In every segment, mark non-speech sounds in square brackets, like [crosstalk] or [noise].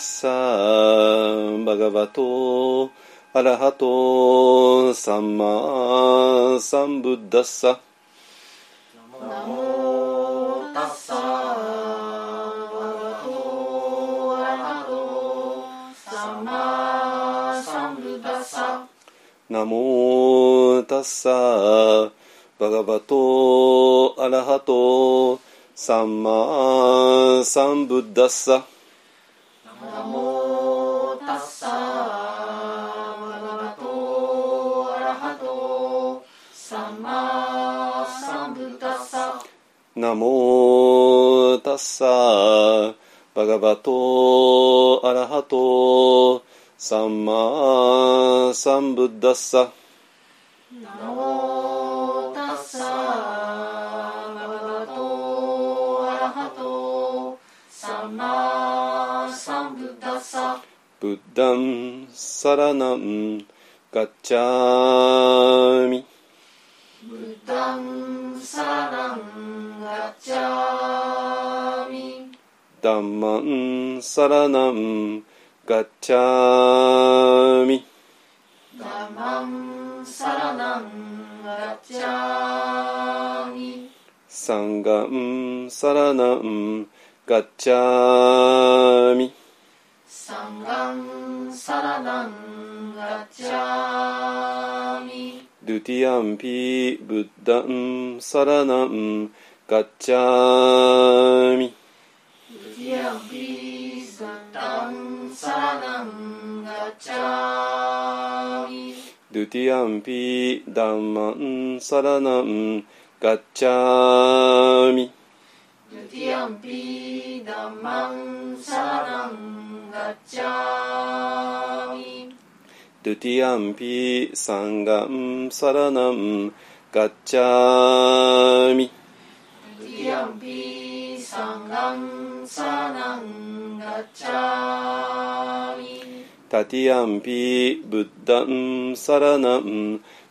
サバガバトアラハトサンマサンブッダッサナモタッサバガバトアラハトサンマサンブッダッサナモタッサバガバトアラハトサンマサンブッダッサガバトアラハトサンマサンブッダッサナモタッサバガバトアラハトサンマサンブッダッサブッダンサラナンガッチャーサラナンガッチャーミ。ダマンサラナンガチャミ。サンガンサラナンガッチャーミ。サンガンサラナンガチャミ。ドゥティアンピブッダンサラナンサラナンガッチャーミドゥティアンピダマンサラナンガチャミドゥティアンピサンガンサラナンガッチャーミドゥティアンピサンガンサンガンサラナンガッチャーミタティアンピブッダンサラナンガッチャーミ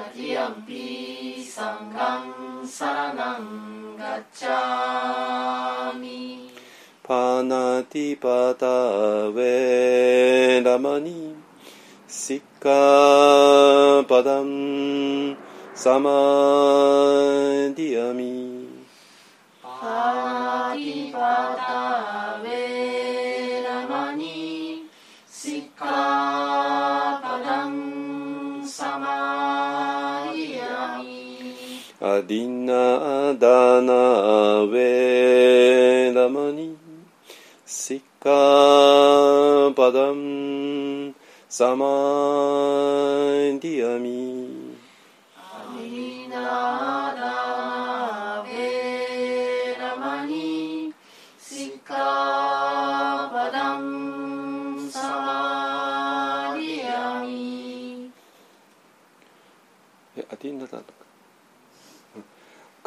मदीयम्पि सङ्गं शरणं गच्छामि पानातिपता वेदमणि सिक्कापदं समादियमि पानातिपता वेदमणि सिक्का アディナダナウェラマニシッカパダムサマディアミ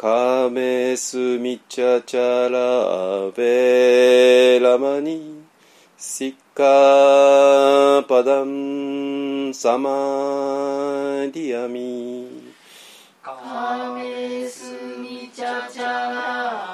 カメスミチャチャラベラマニシッカパダンサマディアミカメスミチャチャラ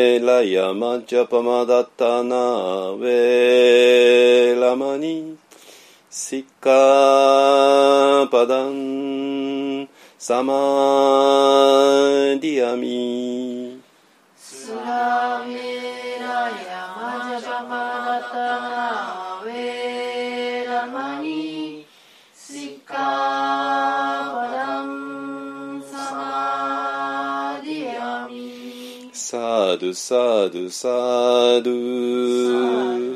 ベラヤマジャパマダタナベラマニシカパダンサマディアミスラメラヤマジャパマダタナドサードサード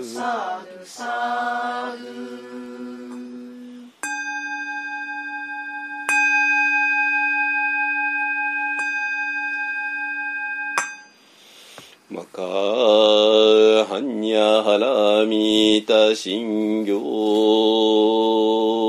サードサードマカハンニャハラミタ信行漢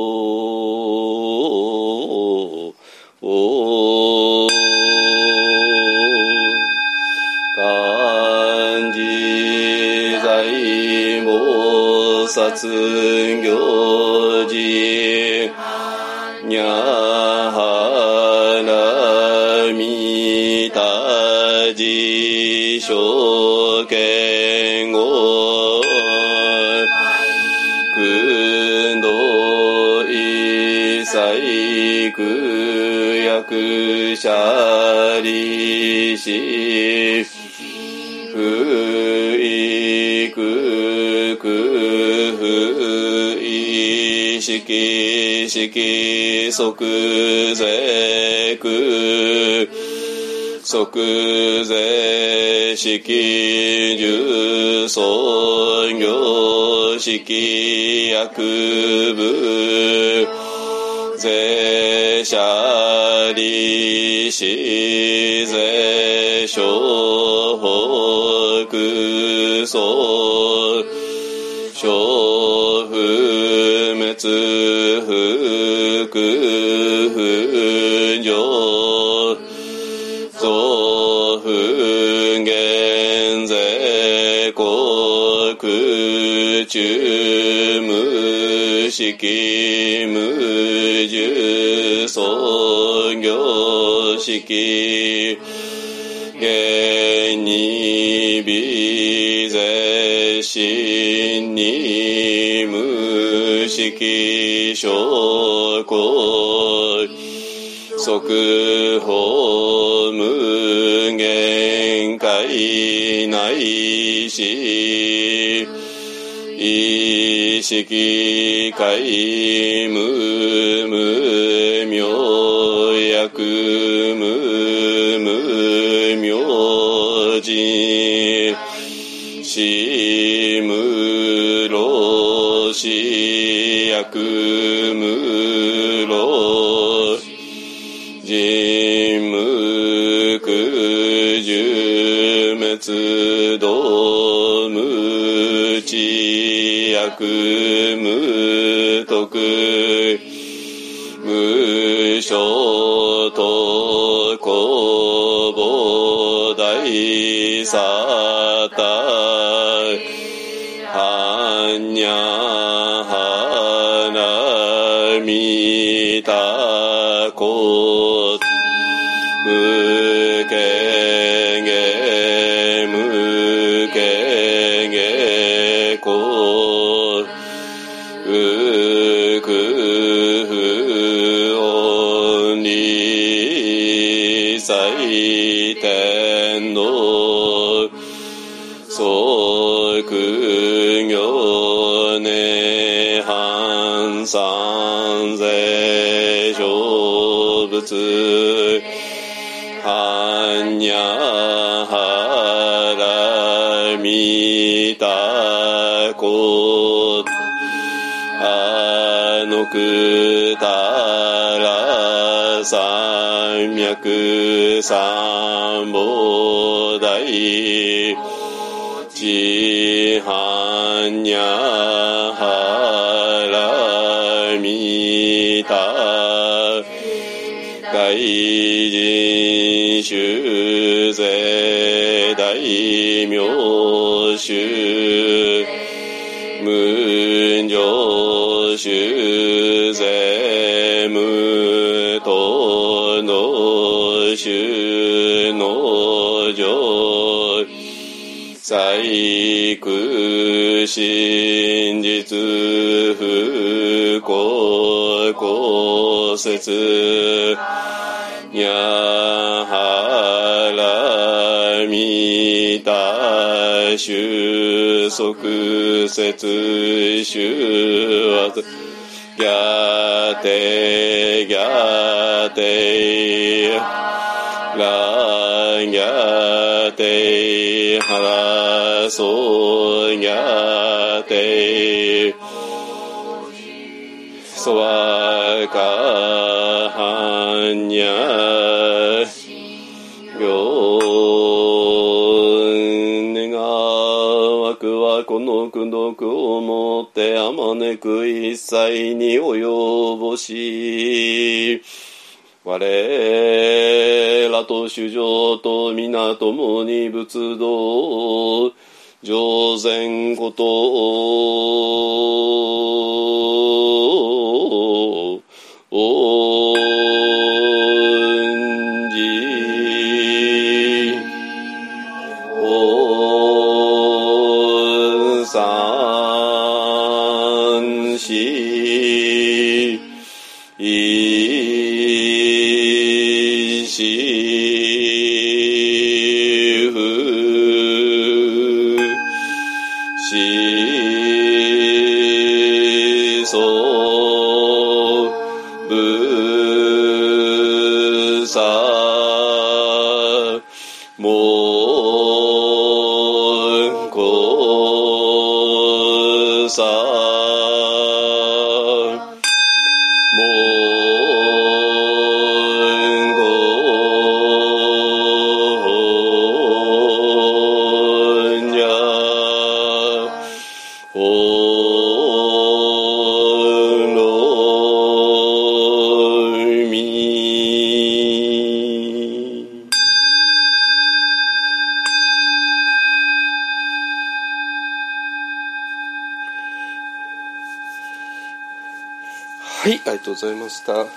薩行事にゃはらみたじしょけんご。くんどいさいくやくしゃりしいしきしき即ぜく即ぜ式重創業式薬部。税者利子税小北総小滅不不上増不減税国中無式無重創業式。現に微税心に無式証拠即法無限界内し意識界無無知薬無徳無所と公母大さたこあのくたら三脈三菩提ちはんにゃはらみた外人修税大名修無常修税無等の修の上細工真実不幸公説た収束説修圧ギャテギャテラギャテハラソギャテ。ソワカハニャはこの功徳をもってあまねく一切に及ぼし我らと主上と皆共に仏道上善ことを三ご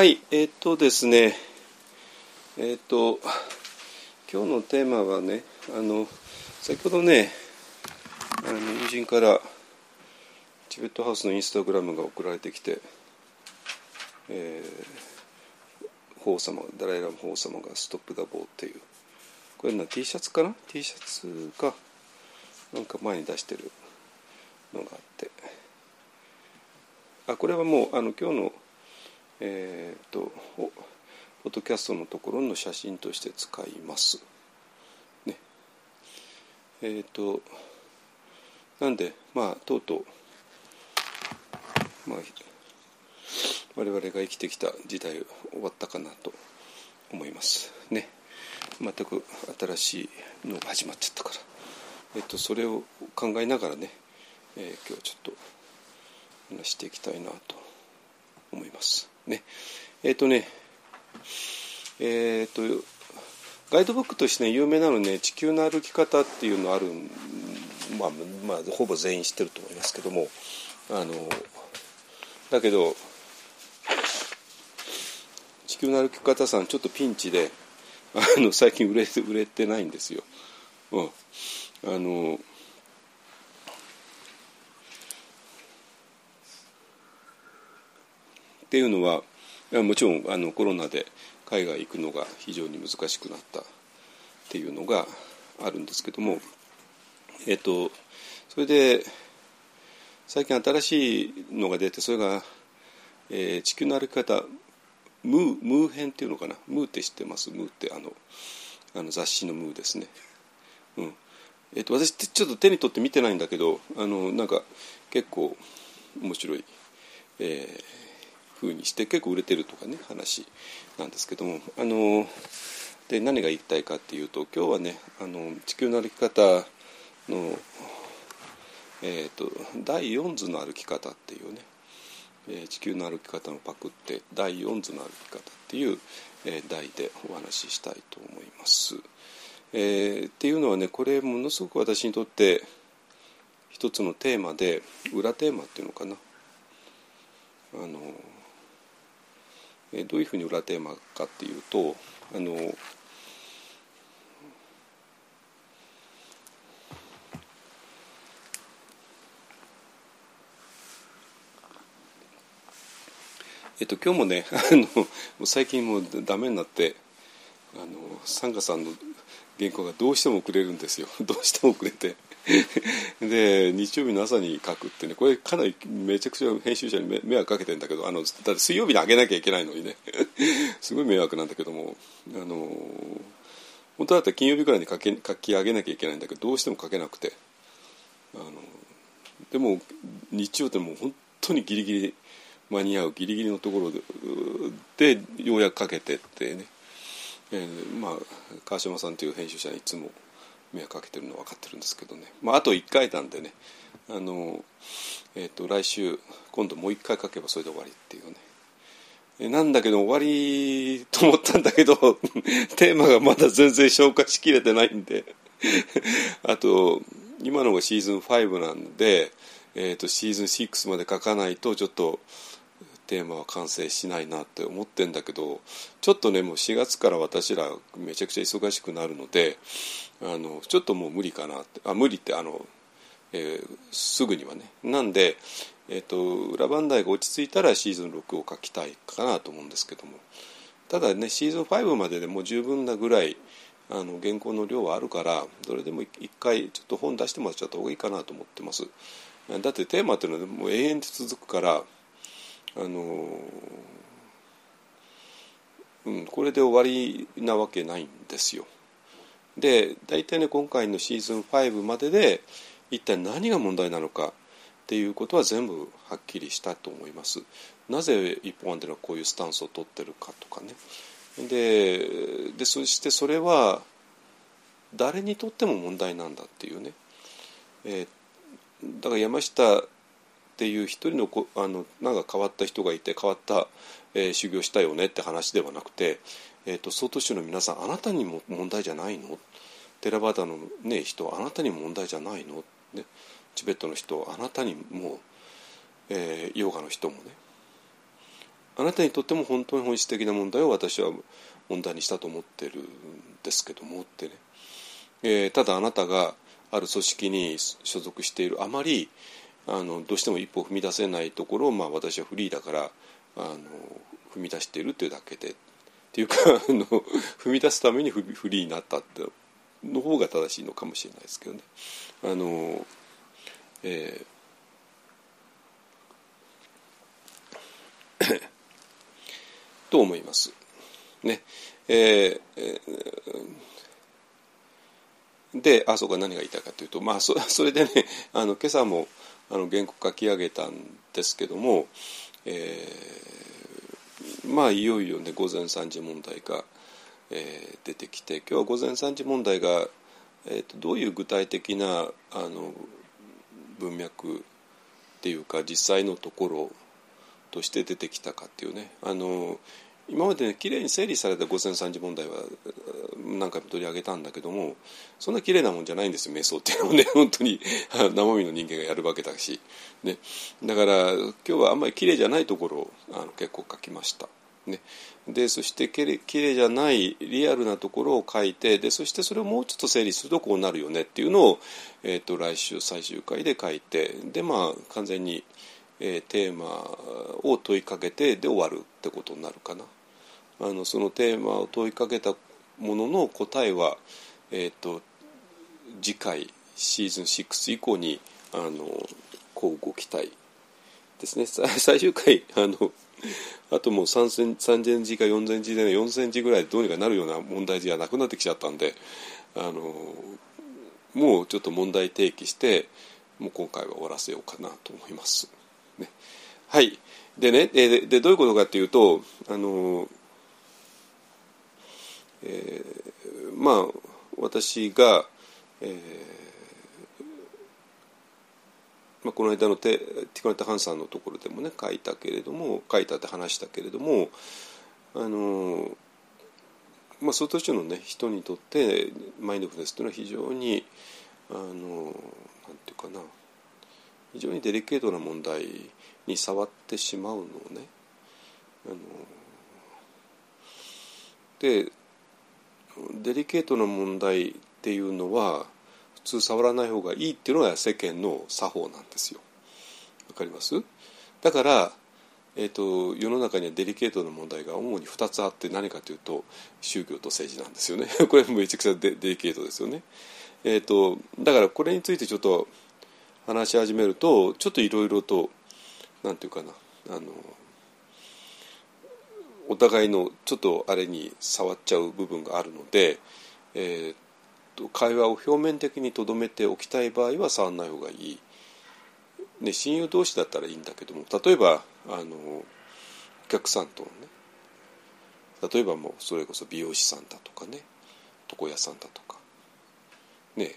はい、えっ、とですね、えっ、と、今日のテーマはね、あの、先ほどね、あの友人からチベットハウスのインスタグラムが送られてきて、えー、法様ダライラマ法様がストップ・ダ・ボーっていうこれな T シャツかな？T シャツがなんか前に出してるのがあって。あこれはもうあの今日のえー、とポッドキャストのところの写真として使います。ね。えっ、となんでまあとうとうまあ我々が生きてきた時代終わったかなと思います。ね。全く新しいのが始まっちゃったから、えっと、それを考えながらね、えー今日はちょっと話していきたいなと思います。ねえっ、とねえっ、とガイドブックとしてね有名なのね「地球の歩き方」っていうのあるまあ、まあ、ほぼ全員知ってると思いますけどもあのだけど地球の歩き方さんちょっとピンチであの最近売れ売れてないんですよ。うん、あのっていうのはもちろんあのコロナで海外行くのが非常に難しくなったっていうのがあるんですけどもえっとそれで最近新しいのが出てそれが、えー、地球の歩き方ムームー編っていうのかな？ムーって知ってます？ムーってあのあの雑誌のムーですね。うん。えっと、私ちょっと手に取って見てないんだけどあのなんか結構面白い、えー、風にして結構売れてるとかね話なんですけどもあので何が言いたいかっていうと今日はねあの地球の歩き方の、えーと、第4図の歩き方っていうねえ地球の歩き方のパクって第4図の歩き方っていう、え題でお話ししたいと思います。えー、っていうのはねこれものすごく私にとって一つのテーマで裏テーマっていうのかなあの、え、どういうふうに裏テーマかっていうとあのえっと、今日もねあの最近もうダメになってあのサンガさんの原稿がどうしても遅れるんですよ。どうしても遅れて。[laughs] で日曜日の朝に書くってねこれかなりめちゃくちゃ編集者に迷惑かけてんだけどあのだって水曜日にあげなきゃいけないのにね。[laughs] すごい迷惑なんだけどもあの本当だったら金曜日くらいに書け書き上げなきゃいけないんだけどどうしても書けなくて。あのでも日曜ってもう本当にギリギリ間に合うギリギリのところででようやくかけてってね、えー、まあ川島さんという編集者にいつも迷惑かけてるの分かってるんですけどね、まあ、あと1回なんでね。あの、えーと、来週今度もう1回書けばそれで終わりっていうね。えなんだけど終わりと思ったんだけど [laughs] テーマがまだ全然消化しきれてないんで。[laughs] あと今のがシーズン5なんで、えーとシーズン6まで書かないとちょっとテーマは完成しないなって思ってんだけどちょっとねもう4月から私らめちゃくちゃ忙しくなるのであのちょっともう無理かなって。あ無理ってあの、えー、すぐにはね。なんで、えーと、裏番台が落ち着いたらシーズン6を書きたいかなと思うんですけども。ただねシーズン5まででもう十分なぐらいあの原稿の量はあるからどれでも一回ちょっと本出してもらっちゃった方がいいかなと思ってます。だってテーマっていうのはもう永遠と続くからあのうん、これで終わりなわけないんですよ。で大体ね今回のシーズン5までで一体何が問題なのかっていうことは全部はっきりしたと思います。なぜ一本案ではこういうスタンスを取ってるかとかね。ででそしてそれは誰にとっても問題なんだっていうね。えー、だから山下っていう一人のあのなんか変わった人がいて変わった、えー、修行したよねって話ではなくて、えーと、曹洞宗の皆さんあなたにも問題じゃないの？テラバーダの、ね、人あなたにも問題じゃないの、ね、チベットの人あなたにも、えー、ヨガの人もね。あなたにとっても本当に本質的な問題を私は問題にしたと思ってるんですけどもってね、えー、ただあなたがある組織に所属しているあまりあのどうしても一歩踏み出せないところを、まあ、私はフリーだからあの踏み出しているというだけで。っていうかあの踏み出すためにフリーになったっての方が正しいのかもしれないですけどね。あのえーと思います。ねえー、であそうか何が言いたいかというと、まあ、そそれでねあの今朝もあの原稿書き上げたんですけども、えー、まあいよいよね午前3時問題が、えー、出てきて今日は午前3時問題が、えーと、どういう具体的なあの文脈っていうか実際のところとして出てきたかっていうね。あの今までね綺麗に整理された五千三次問題は何回も取り上げたんだけどもそんな綺麗なもんじゃないんですよ瞑想っていうのはね [laughs] 本当に [laughs] 生身の人間がやるわけだし、ね、だから今日はあんまり綺麗じゃないところをあの結構書きました。ね、でそしてきれきれいじゃないリアルなところを書いてでそしてそれをもうちょっと整理するとこうなるよねっていうのを、えーと、来週最終回で書いてでまあ完全に、えー、テーマを問いかけてで終わるってことになるかな。あのそのテーマを問いかけたものの答えは、えーと、次回シーズン6以降にあのこうご期待ですね。[laughs] 最終回あのあともう 3, 3000字か4000字で、ね、4000字ぐらいでどうにかなるような問題じゃなくなってきちゃったんであのもうちょっと問題提起してもう今回は終わらせようかなと思います。ね、はい。でねででどういうことかっていうとあの、えー、まあ私が、えーまあ、この間のテティコナタ・ハンさんのところでもね書いたけれども書いたって話したけれどもあの、まあ、その年のね人にとってマインドフルネスというのは非常にあのなんていうかな非常にデリケートな問題に触ってしまうのをねあのでデリケートな問題っていうのは普通触らない方がいいっていうのが世間の作法なんですよ。わかります？だから、えーと、世の中にはデリケートな問題が主に2つあって何かというと宗教と政治なんですよね。[laughs] これめちゃくちゃデデリケートですよね。えーと、だからこれについてちょっと話し始めるとちょっといろいろと何て言うかなあのお互いのちょっとあれに触っちゃう部分があるので、えー、と会話を表面的にとどめておきたい場合は触らない方がいい、ね、親友同士だったらいいんだけども例えばあのお客さんとね例えばもうそれこそ美容師さんだとかね床屋さんだとか。ね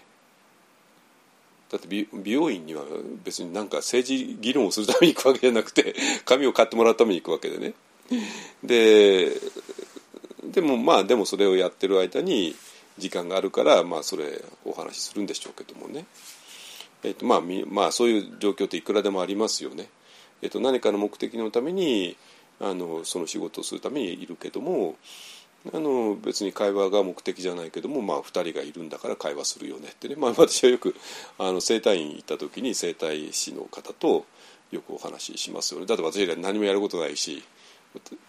だって美容院には別になんか政治議論をするために行くわけじゃなくて髪を買ってもらうために行くわけでね。ででもまあでもそれをやってる間に時間があるから、まあ、それお話しするんでしょうけどもね、えーとまあ、まあそういう状況っていくらでもありますよね。えー、と何かの目的のためにあのその仕事をするためにいるけどもあの別に会話が目的じゃないけども、まあ、2人がいるんだから会話するよねってね、まあ、私はよくあの整体院行った時に整体師の方とよくお話ししますよね。だって私ら何もやることないし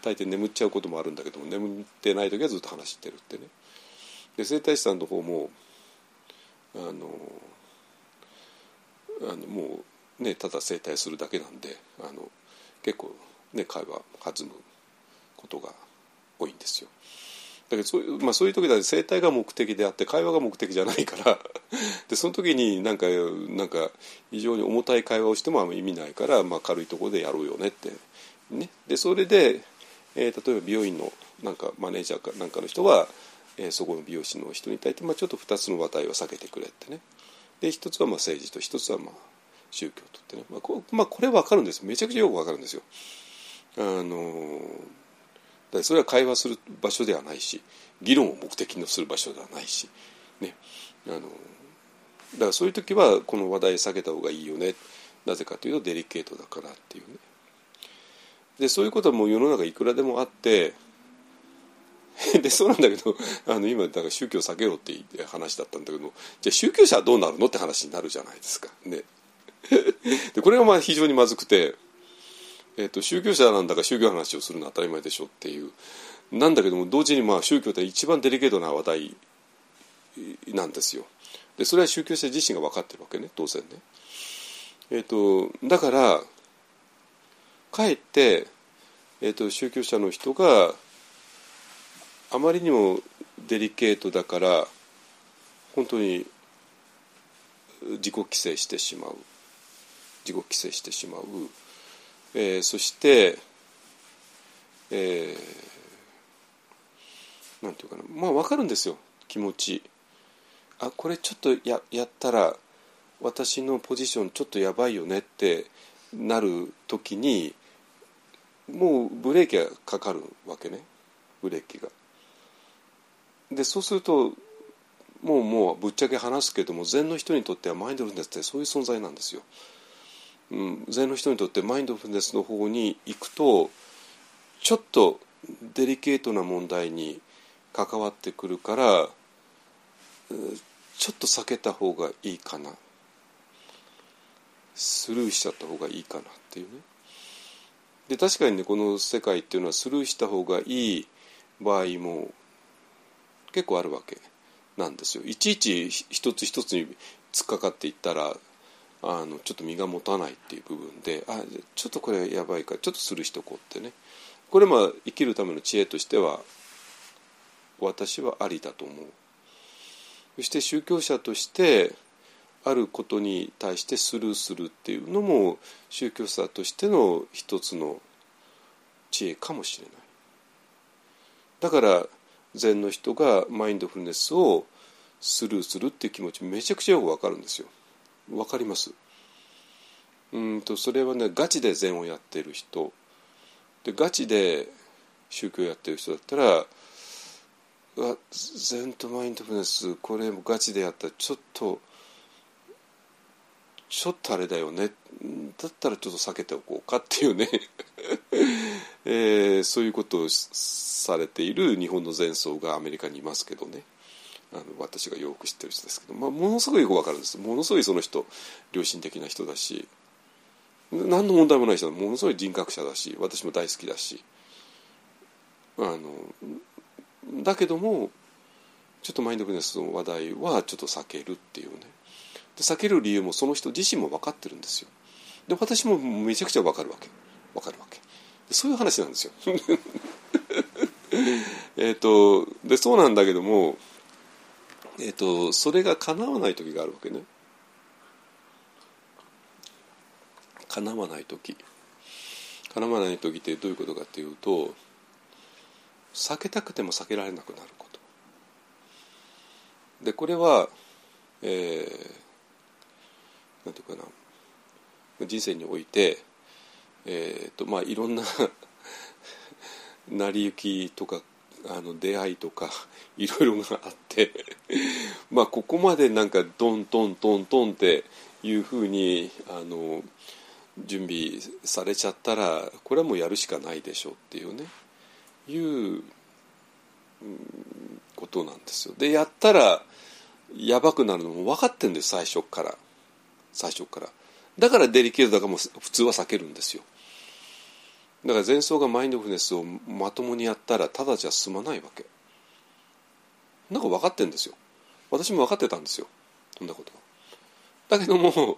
大抵眠っちゃうこともあるんだけども眠ってない時はずっと話してるってねで整体師さんの方もあのあのもうねただ整体するだけなんであの結構ね会話弾むことが多いんですよ。だけどそういう,、まあ、そういう時だって整体が目的であって会話が目的じゃないから [laughs] でその時になんかなんか非常に重たい会話をしてもあんま意味ないから、まあ、軽いところでやろうよねって。ね、でそれで、えー、例えば美容院のなんかマネージャーかなんかの人はえー、そこの美容師の人に対して、まあ、ちょっと2つの話題を避けてくれってね。で一つはまあ政治と一つはまあ宗教とってね、まあこまあ、これ分かるんです。めちゃくちゃよく分かるんですよ。あのだそれは会話する場所ではないし議論を目的にする場所ではないし、ね、あのだからそういう時はこの話題避けた方がいいよね。なぜかというとデリケートだからっていうね。でそういうことはもう世の中いくらでもあって [laughs] でそうなんだけどあの今だから宗教避けろって話だったんだけどじゃあ宗教者はどうなるのって話になるじゃないですか。ね、[laughs] でこれがまあ非常にまずくて、えーと、宗教者なんだから宗教話をするのは当たり前でしょっていうなんだけども同時にまあ宗教って一番デリケートな話題なんですよ。でそれは宗教者自身が分かってるわけね当然ね。えーと、だからかえって、えーと宗教者の人があまりにもデリケートだから本当に自己規制してしまう。自己規制してしまう、えー、そしてえー、なんていうかな。まあ分かるんですよ。気持ち。あこれちょっとややったら私のポジションちょっとやばいよねってなる時にもうブレーキがかかるわけねブレーキが。でそうするともうもうぶっちゃけ話すけども禅の人にとってはマインドフルネスってそういう存在なんですよ。うん、禅の人にとってマインドフルネスの方に行くとちょっとデリケートな問題に関わってくるからちょっと避けた方がいいかなスルーしちゃった方がいいかなっていうねで確かにねこの世界っていうのはスルーした方がいい場合も結構あるわけなんですよ。いちいち一つ一つに突っかかっていったらあのちょっと身が持たないっていう部分であちょっとこれやばいからちょっとスルーしとこうってね。これまあ生きるための知恵としては私はありだと思う。そして宗教者としてあることに対してスルーするっていうのも宗教者としての一つの知恵かもしれない。だから禅の人がマインドフルネスをスルーするっていう気持ちめちゃくちゃよくわかるんですよ。わかります。うんとそれはねガチで禅をやってる人。でガチで宗教やってる人だったらゼントマインドフルネスこれもガチでやったらちょっとちょっとあれだよね。だったらちょっと避けておこうかっていうね。[laughs] えー、そういうことをされている日本の前奏がアメリカにいますけどね。あの私がよく知ってる人ですけど、まあ、ものすごいよくわかるんです。ものすごいその人良心的な人だし。何の問題もない人ものすごい人格者だし。私も大好きだし。あのだけどもちょっとマインドフルネスの話題はちょっと避けるっていうね。で避ける理由もその人自身も分かってるんですよ。で私もめちゃくちゃ分かるわけ。分かるわけ。そういう話なんですよ。[laughs] えっとでそうなんだけどもえっとそれが叶わない時があるわけね。叶わない時。叶わない時ってどういうことかっていうと避けたくても避けられなくなること。でこれはえー、なんていうかな。人生においてえーとまあ、いろんな [laughs] 成り行きとかあの出会いとかいろいろがあってまあここまでなんかドントントントンっていうふうにあの準備されちゃったらこれはもうやるしかないでしょうっていうね。いうことなんですよ。でやったらやばくなるのも分かってんです最初から。最初から。だからデリケートだからも普通は避けるんですよ。だから前奏がマインドフルネスをまともにやったらただじゃ済まないわけ。なんか分かってんですよ。私も分かってたんですよ。そんなことだけども [laughs]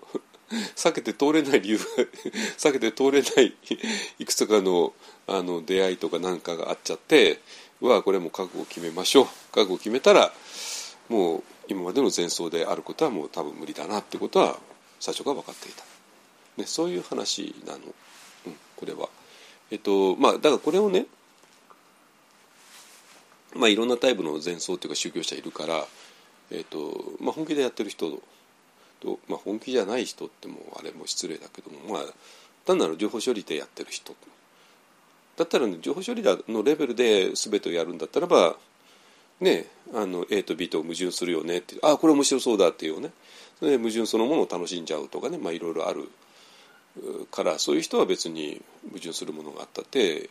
避けて通れない理由 [laughs] 避けて通れない [laughs] いくつかのあの出会いとかなんかがあっちゃってはこれも覚悟を決めましょう。覚悟決めたらもう今までの前奏であることはもう多分無理だなってことは最初から分かっていた、ね、そういう話なの、うん、これは。えっとまあだからこれをねまあいろんなタイプの前奏っていうか宗教者いるから、えっとまあ、本気でやってる人と、まあ、本気じゃない人ってもあれも失礼だけどもまあ単なる情報処理でやってる人。だったら、ね、情報処理のレベルで全てをやるんだったらばねあの A と B と矛盾するよねってあこれ面白そうだっていうね。それで矛盾そのものを楽しんじゃうとかねまあいろいろある。からそういう人は別に矛盾するものがあったって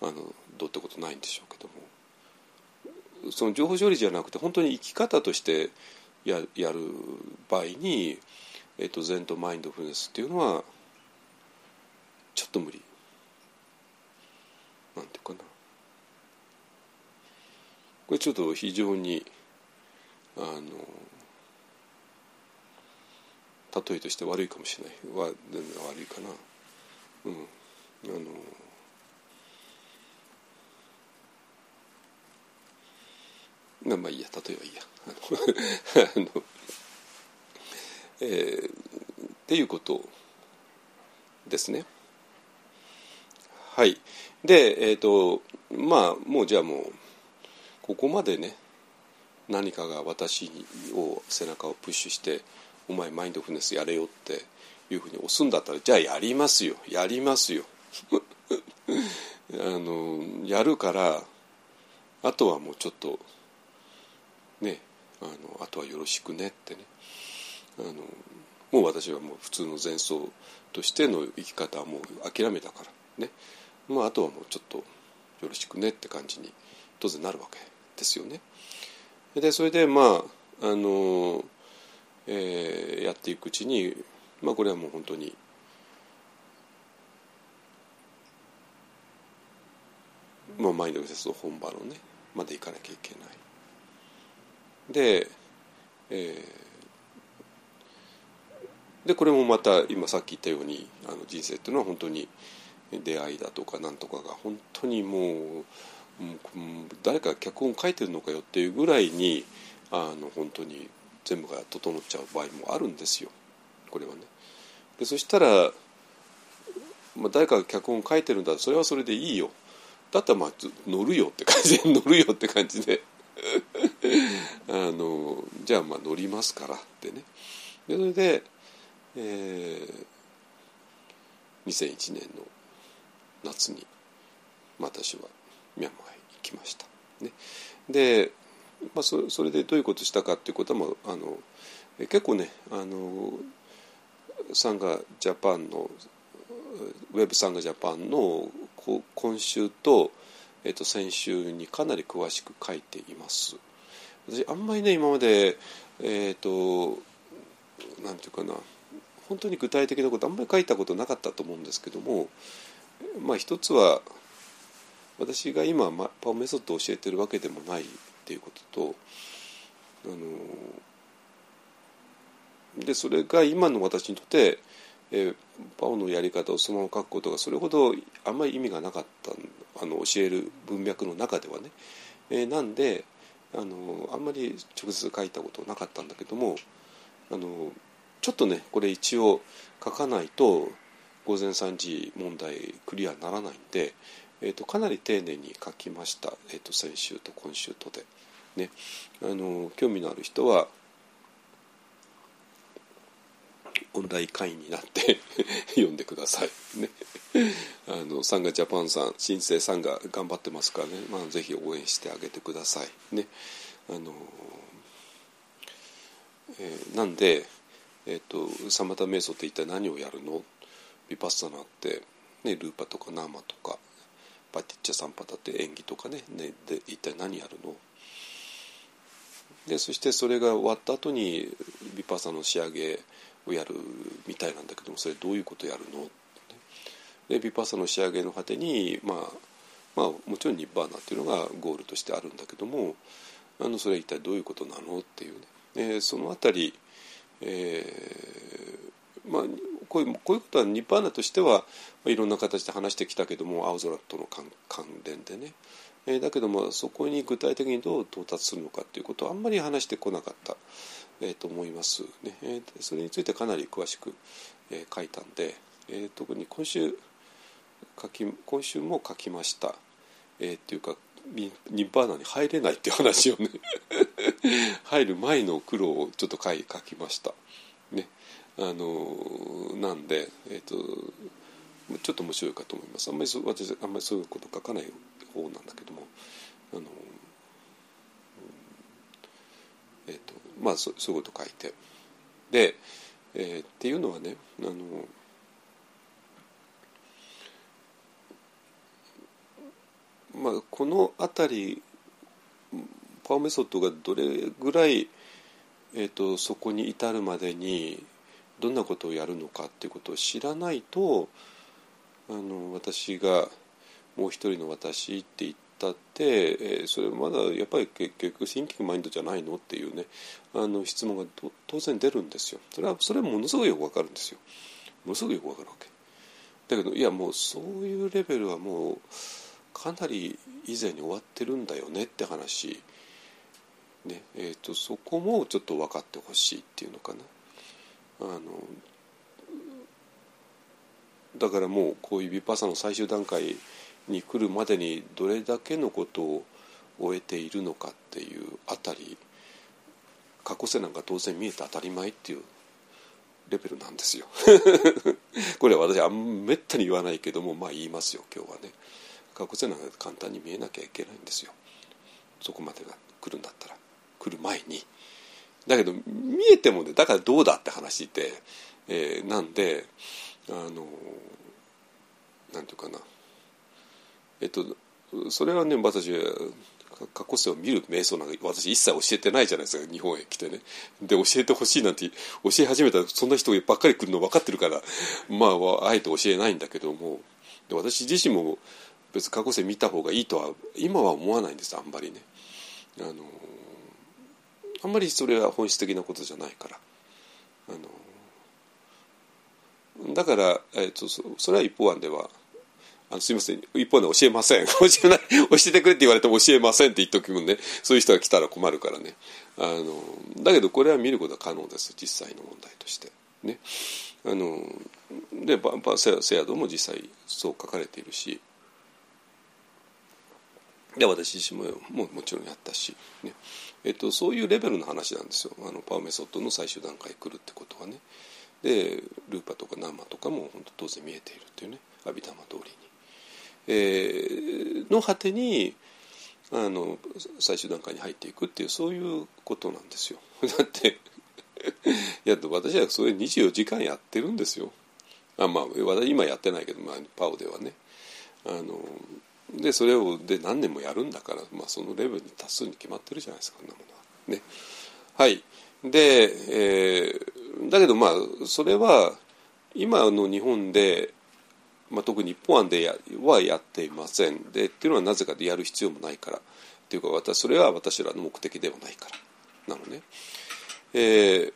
あのどうってことないんでしょうけども。その情報処理じゃなくて本当に生き方としてややる場合に、えっと、禅とマインドフルネスっていうのはちょっと無理。なんていうかな。これちょっと非常にあの例えとして悪いかもしれない。は全然悪いかな。うん。あのまあいいや。例えばいいや。[laughs] あのえー、っていうことですね。はい。でえっ、ー、とまあもうじゃあもうここまでね何かが私を背中をプッシュしてお前マインドフルネスやれよっていうふうに押すんだったらじゃあやりますよやりますよ。[laughs] あのやるからあとはもうちょっとねあのあとはよろしくねってね。あのもう私はもう普通の前奏としての生き方はもう諦めたからね、まあ、あとはもうちょっとよろしくねって感じに当然なるわけですよね。でそれでまああの、えー、やっていくうちに、まあ、これはもう本当にまあ、マインドフルネスの本場のねまで行かなきゃいけない。で、えー、でこれもまた今さっき言ったようにあの人生っていうのは本当に出会いだとかなんとかが本当にもう誰か脚本書いてるのかよっていうぐらいにあの本当に全部が整っちゃう場合もあるんですよ。これはね。でそしたら、まあ、誰かが脚本書いてるんだそれはそれでいいよ。だったらまあ乗るよって感じで乗るよって感じで。[laughs] あのじゃあまあ乗りますからってね。でそれで、えー、2001年の夏に私はミャンマーへ行きました。ね、で、まあ、そそれでどういうことしたかっていうことは、あの結構ねあのサンガジャパンのウェブサンガジャパンの今週と,、えー、と先週にかなり詳しく書いています。私あんまりね今までえっ、ー、となんていうかな本当に具体的なことあんまり書いたことなかったと思うんですけどもまあ一つは私が今パオメソッドを教えてるわけでもないっていうこととあのでそれが今の私にとって、え、パオのやり方をそのまま書くことがそれほどあんまり意味がなかったあの教える文脈の中ではね、え、なんであのあんまり直接書いたことなかったんだけどもあのちょっとねこれ一応書かないと午前3時問題クリアにならないんで、えーと、かなり丁寧に書きました、えーと、先週と今週とで。ね、あの興味のある人はオンライン会員になって [laughs] 読んでください。ね、あのサンガジャパンさん新生サンガ頑張ってますからね、まあ、ぜひ応援してあげてください。ね。あのえー、なんで、えーと、とサマタ瞑想って一体何をやるの？ヴィパッサナって、ね、ルーパとかナーマとかパティッチャサンパタって演技とかね。ね。で一体何やるの？でそしてそれが終わった後にヴィパッサの仕上げをやるみたいなんだけどもそれどういうことやるの？でヴィパッサの仕上げの果てに、まあ、まあもちろんニッバーナっていうのがゴールとしてあるんだけどもあのそれは一体どういうことなの？っていうね、えそのあたり、えー、まあこういうこういうことはニッバーナとしては、まあ、いろんな形で話してきたけども青空との関連でね、えー、だけどもそこに具体的にどう到達するのかっていうことはあんまり話してこなかった、えー、と思いますね、えー、それについてかなり詳しく、えー、書いたんで、えー、特に今週書き今週も書きました、えー、っていうかニッバーナに入れないっていう話をね [laughs] 入る前の苦労をちょっと書きました。ね。あのなんで、えーと、ちょっと面白いかと思います。あんまり私あんまりそういうこと書かない方なんだけどもあの、えーとまあそそういうこと書いて。で、えー、っていうのはねあのまあ、この辺りパワーメソッドがどれぐらい、えーとそこに至るまでにどんなことをやるのかっていうことを知らないとあの私がもう一人の私って言ったって、えー、それまだやっぱり結局シンキングマインドじゃないのっていうねあの質問が当然出るんですよ。それはそれはものすごいよくわかるんですよ。ものすごいよくわかるわけ。だけどいやもうそういうレベルはもうかなり以前に終わってるんだよねって話。ねえーとそこもちょっと分かってほしいっていうのかな。あのだからもうこういうヴィパッサの最終段階に来るまでにどれだけのことを終えているのかっていうあたり過去世なんか当然見えて当たり前っていうレベルなんですよ。[laughs] これは私あんめったに言わないけどもまあ言いますよ今日はね。過去世なんか簡単に見えなきゃいけないんですよ。そこまでが来るんだったら来る前に。だけど見えてもねだからどうだって話で、えー、なんであのなんていうかな。えっとそれはね私は過去世を見る瞑想なんか私一切教えてないじゃないですか日本へ来てね。で教えてほしいなんて教え始めたらそんな人ばっかり来るの分かってるからまああえて教えないんだけども。で私自身も別に過去世見た方がいいとは今は思わないんですあんまりね。あのあんまりそれは本質的なことじゃないから。あのだから、えーと、とそれは一方案ではあのすいません。一方で教えません。[laughs] 教えない教えてくれって言われても教えませんって言っときもね。そういう人が来たら困るからね。あのだけどこれは見ることは可能です実際の問題として。ね。あのでババセセアドも実際そう書かれているし。で私自身ももちろんやったし、ね。えっと、そういうレベルの話なんですよ。あのパワーメソッドの最終段階来るってことはね。でルーパとかナンマとかも本当当然見えているっていうね。阿弥陀通り。えー、の果てにあの最終段階に入っていくっていうそういうことなんですよ。[laughs] だっていや私はそれ24時間やってるんですよ。あまあ今やってないけど、まあ、パオではね。あのでそれをで何年もやるんだから、まあ、そのレベルに達するに決まってるじゃないですかこんなものは。ね、はいで、えー、だけどまあそれは今の日本でまあ、特に一本案でやはやっていませんでっていうのはなぜかでやる必要もないからっていうか私それは私らの目的ではないからなのね。え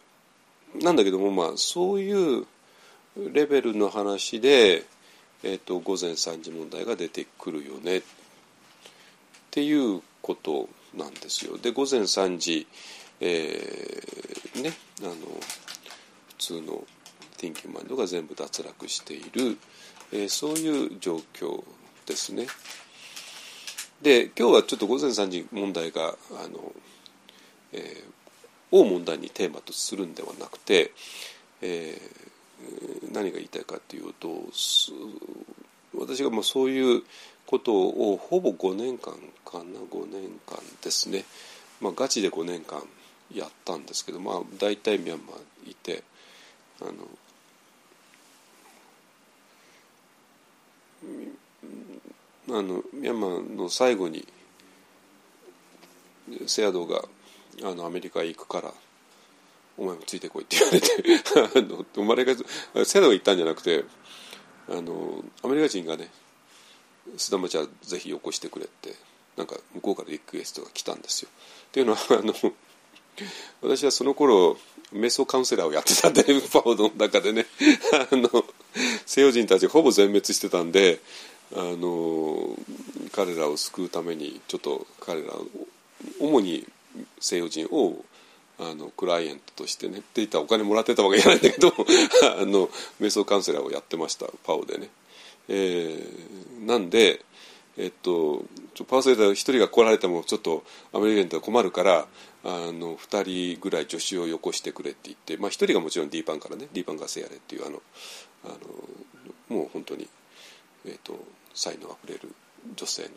ー、なんだけどもまあそういうレベルの話で、えーと、午前3時問題が出てくるよねっていうことなんですよ。で午前3時、えー、ねあの普通の ThinkMind が全部脱落している。えー、そういう状況ですね。で今日はちょっと午前3時問題があの、えー、を問題にテーマとするんではなくて、えー、何が言いたいかというと私がもうそういうことをほぼ5年間かな5年間ですね、まあ、ガチで5年間やったんですけど、まあ、大体ミャンマーいてあのあのミャンマーの最後にセアドがあのアメリカへ行くからお前もついてこいって言われてあの生まれがセアドが行ったんじゃなくてあのアメリカ人がね菅田町はぜひよこしてくれってなんか向こうからリクエストが来たんですよ。っていうのはあの私はその頃瞑想カウンセラーをやってたんで [laughs] パオの中でねあの西洋人たちほぼ全滅してたんであの彼らを救うためにちょっと彼ら主に西洋人をあのクライアントとしてねって言ったらお金もらってたわけじゃないんだけど [laughs] あの瞑想カウンセラーをやってましたパオでね。えー、なんでえっと、パーセンター1人が来られてもちょっとアメリカ人とは困るからあの2人ぐらい助手をよこしてくれって言って、まあ、1人がもちろん D パンからね D パンガセヤレっていうあのあのもう本当に、えーと、才能あふれる女性の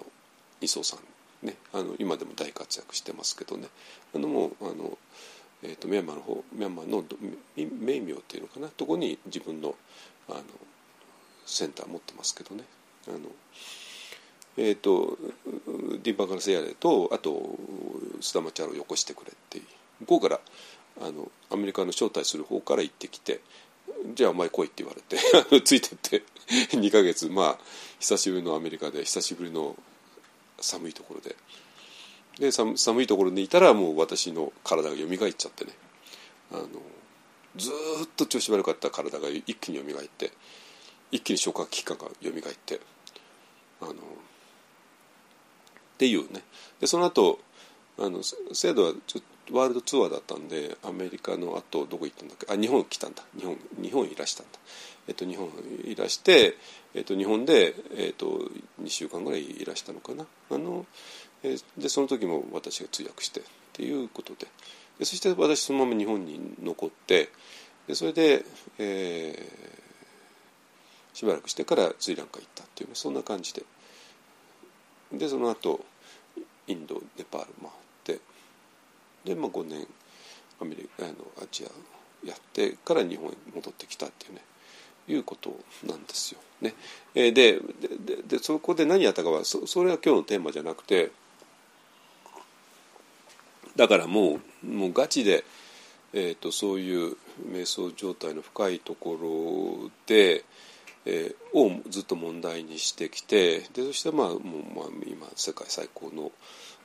二層さん、ね、あの今でも大活躍してますけどね。あのもうあの、えーと、ミャンマーの方ミャンマーの名名っていうのかな？とこに自分のあのセンター持ってますけどね。あのえーと、ディンパンカラセヤレとあとスタマチャロをよこしてくれって向こうからあのアメリカの招待する方から行ってきてじゃあお前来いって言われて [laughs] ついてって [laughs] 2ヶ月。まあ久しぶりのアメリカで久しぶりの寒いところで。で寒寒いところにいたらもう私の体が蘇っちゃってね。あのずっと調子悪かった体が一気に蘇って一気に消化器官が蘇ってあのっていうね。でその後あの制度はちょワールドツアーだったんでアメリカのあとどこ行ったんだっけ？あ日本来たんだ。日本日本いらしたんだ、えっと、日本いらして、えっと、日本で、えっと、2週間ぐらいいらしたのかな？あの、えでその時も私が通訳してっていうことで。でそして私そのまま日本に残ってでそれで、えー、しばらくしてからスリランカ行ったっていうそんな感じで。でその後インドネパール回ってで、まあ、5年アメリカあのアジアやってから日本に戻ってきたっていうねいうことなんですよ。ね、え、でででそこで何やったかはそそれは今日のテーマじゃなくてだからもうもうガチで、えーと、そういう瞑想状態の深いところで、えー、をずっと問題にしてきてでそしてまあもう、まあ、今世界最高の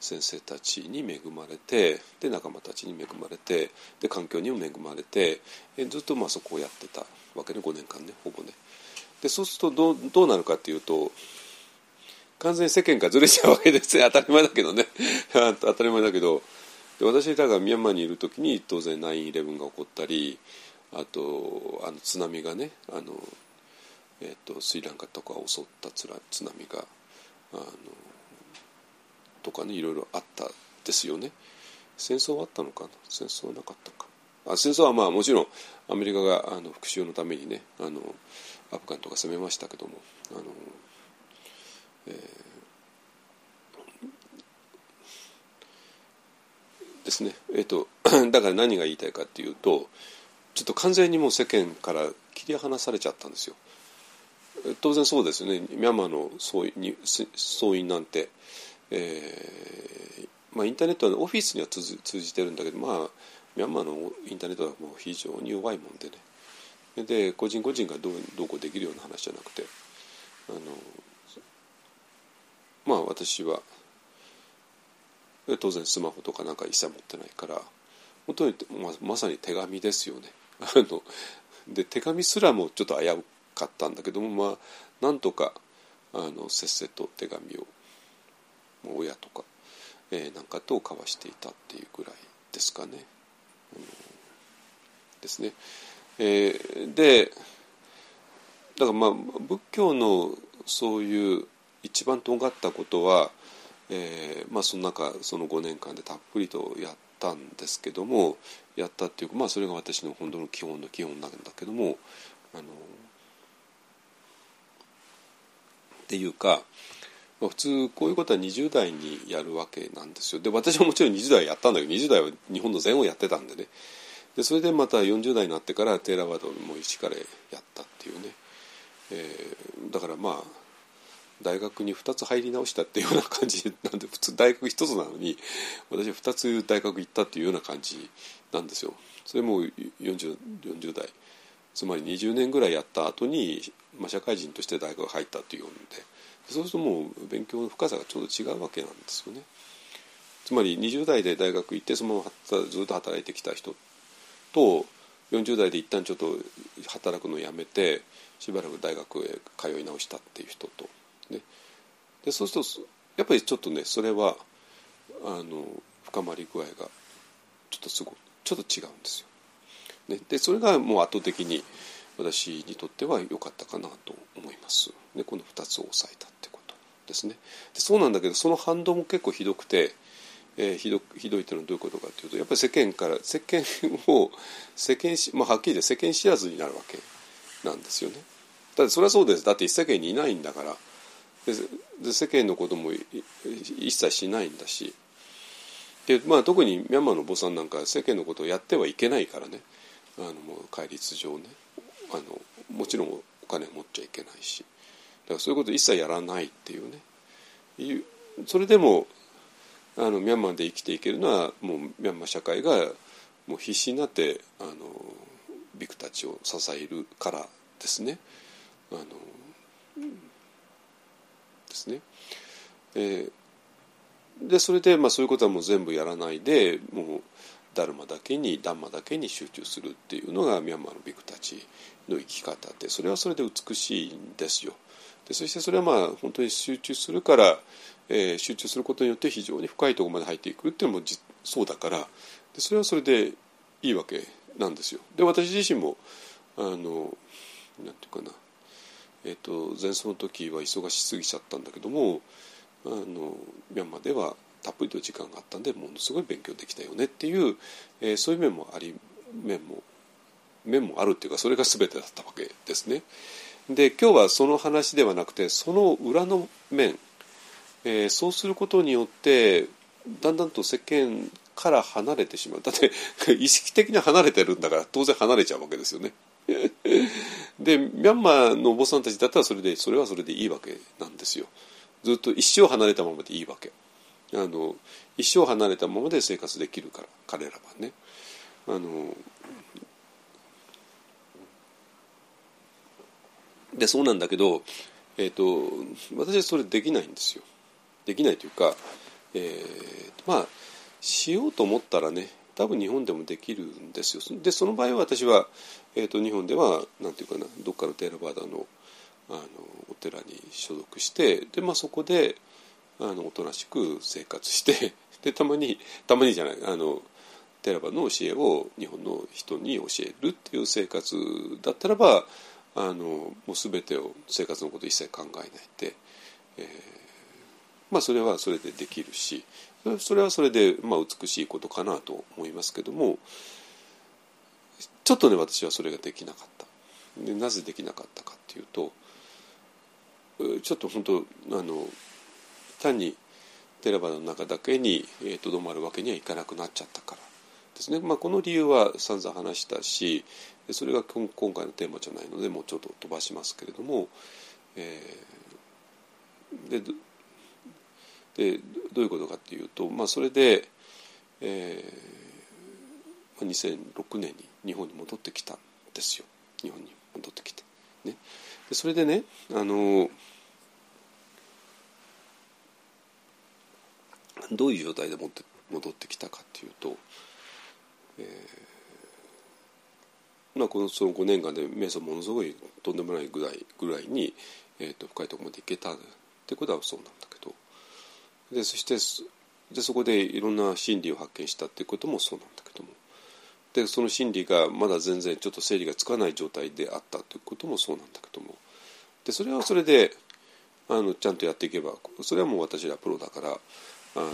先生たちに恵まれてで仲間たちに恵まれてで環境にも恵まれてえずっとまあそこをやってたわけね5年間ねほぼね。でそうするとどうどうなるかっていうと完全に世間からずれちゃうわけですね [laughs] 当たり前だけどね。[laughs] 当たり前だけど。で私だからミャンマーにいる時に当然9-11が起こったりあとあの津波がねあの、えーと、スリランカとか襲った津波があのとかねいろいろあったですよね。戦争はあったのかな？戦争はなかったか。あ戦争はまあもちろんアメリカがあの復讐のためにねあのアフガンとか攻めましたけどもあの、えー、ですね。えっ、ー、とだから何が言いたいかっていうとちょっと完全にもう世間から切り離されちゃったんですよ。当然そうですよね。ミャンマーの総員総員なんてえーまあ、インターネットはオフィスには通じてるんだけど、まあ、ミャンマーのインターネットはもう非常に弱いもんでねで個人個人がどうどうこうできるような話じゃなくてあのまあ私は当然スマホとかなんか一切持ってないから本当にままさに手紙ですよね。[laughs] あので手紙すらもちょっと危うかったんだけどもまあなんとかあのせっせと手紙を親とか、えー、なんかと交わしていたっていうぐらいですかね。うん、ですね。えー、でだからまあ仏教のそういう一番とがったことは、えーまあ、その中その5年間でたっぷりとやったんですけどもやったっていうか、まあ、それが私の本当の基本の基本なんだけどもあのっていうかまあ、普通こういうことは20代にやるわけなんですよ。で私はもちろん20代やったんだけど20代は日本の禅をやってたんでね。でそれでまた40代になってからテーラワードも一からやったっていうね、えー、だからまあ大学に2つ入り直したっていうような感じなんで普通大学1つなのに私は2つ大学行ったっていうような感じなんですよ。それも 40, 40代。つまり20年ぐらいやった後に、まあ、社会人として大学入ったっていうので。そうするともう勉強の深さがちょうど違うわけなんですよね。つまり20代で大学行ってそのままずっと働いてきた人と40代で一旦ちょっと働くのをやめてしばらく大学へ通い直したっていう人と、ね、でそうするとやっぱりちょっとねそれはあの深まり具合がちょっとすごいちょっと違うんですよ。ね、でそれがもう圧倒的に私にとっては良かったかなと思います。でこの2つを抑えたってことですね。でそうなんだけどその反動も結構ひどくて、えー、ひどひどいっていうのはどういうことかというとやっぱり世間から世間を世間し、まあ、はっきり言って世間知らずになるわけなんですよね。だってそれはそうですだって世間にいないんだからで世間のことも一切しないんだしで、まあ、特にミャンマーの坊さんなんか世間のことをやってはいけないからねあのもう戒律上ねあのもちろんお金持っちゃいけないしだからそういうこと一切やらないっていうねそれでもあのミャンマーで生きていけるのはもうミャンマー社会がもう必死になってあのビクたちを支えるからですね。あのですね。えー、でそれで、まあ、そういうことはもう全部やらないでもうダルマだけにダンマだけに集中するっていうのがミャンマーのビクたちの生き方でそれはそれで美しいんですよ。でそしてそれはまあ本当に集中するから、えー、集中することによって非常に深いところまで入っていくっていうのもそうだからでそれはそれでいいわけなんですよ。で私自身もあのなんていうかなえーと、前奏の時は忙しすぎちゃったんだけどもあのミャンマーではたっぷりと時間があったんでものすごい勉強できたよねっていう、えー、そういう面もあり面も面もあるっていうかそれが全てだったわけですね。で今日はその話ではなくてその裏の面えーそうすることによってだんだんと世間から離れてしまうだって [laughs] 意識的に離れてるんだから当然離れちゃうわけですよね。[laughs] でミャンマーのお坊さんたちだったらそれでそれはそれでいいわけなんですよ。ずっと一生離れたままでいいわけ。あの一生離れたままで生活できるから彼らはね。あのでそうなんだけど、えー、と私はそれできないんですよ。できないというか、えーまあしようと思ったらね多分日本でもできるんですよ。でその場合は私は、えー、と日本ではなんていうかなどっかのテーラバーダのあのお寺に所属してで、まあ、そこであのおとなしく生活して [laughs] でたまにたまにじゃないあのテラバの教えを日本の人に教えるっていう生活だったらばあのもう全てを生活のこと一切考えないで、えーまあそれはそれでできるしそれはそれで、まあ、美しいことかなと思いますけどもちょっとね私はそれができなかった。でなぜできなかったかっていうとちょっと本当あの単にテラバの中だけにとど、まるわけにはいかなくなっちゃったからですね、まあ、この理由は散々話したしそれが今回のテーマじゃないのでもうちょっと飛ばしますけれども、えー、ででどういうことかっていうと、まあ、それで、えー、2006年に日本に戻ってきたんですよ。日本に戻ってきて。ね、でそれでねあのどういう状態でって戻ってきたかっていうと、えーまあ、このその5年間で瞑想ものすごいとんでもないぐらいぐらいに、えーと、深いところまで行けたってことはそうなんだけどでそしてでそこでいろんな真理を発見したっていうこともそうなんだけどもでその真理がまだ全然ちょっと整理がつかない状態であったということもそうなんだけどもでそれはそれであのちゃんとやっていけばそれはもう私らプロだからあの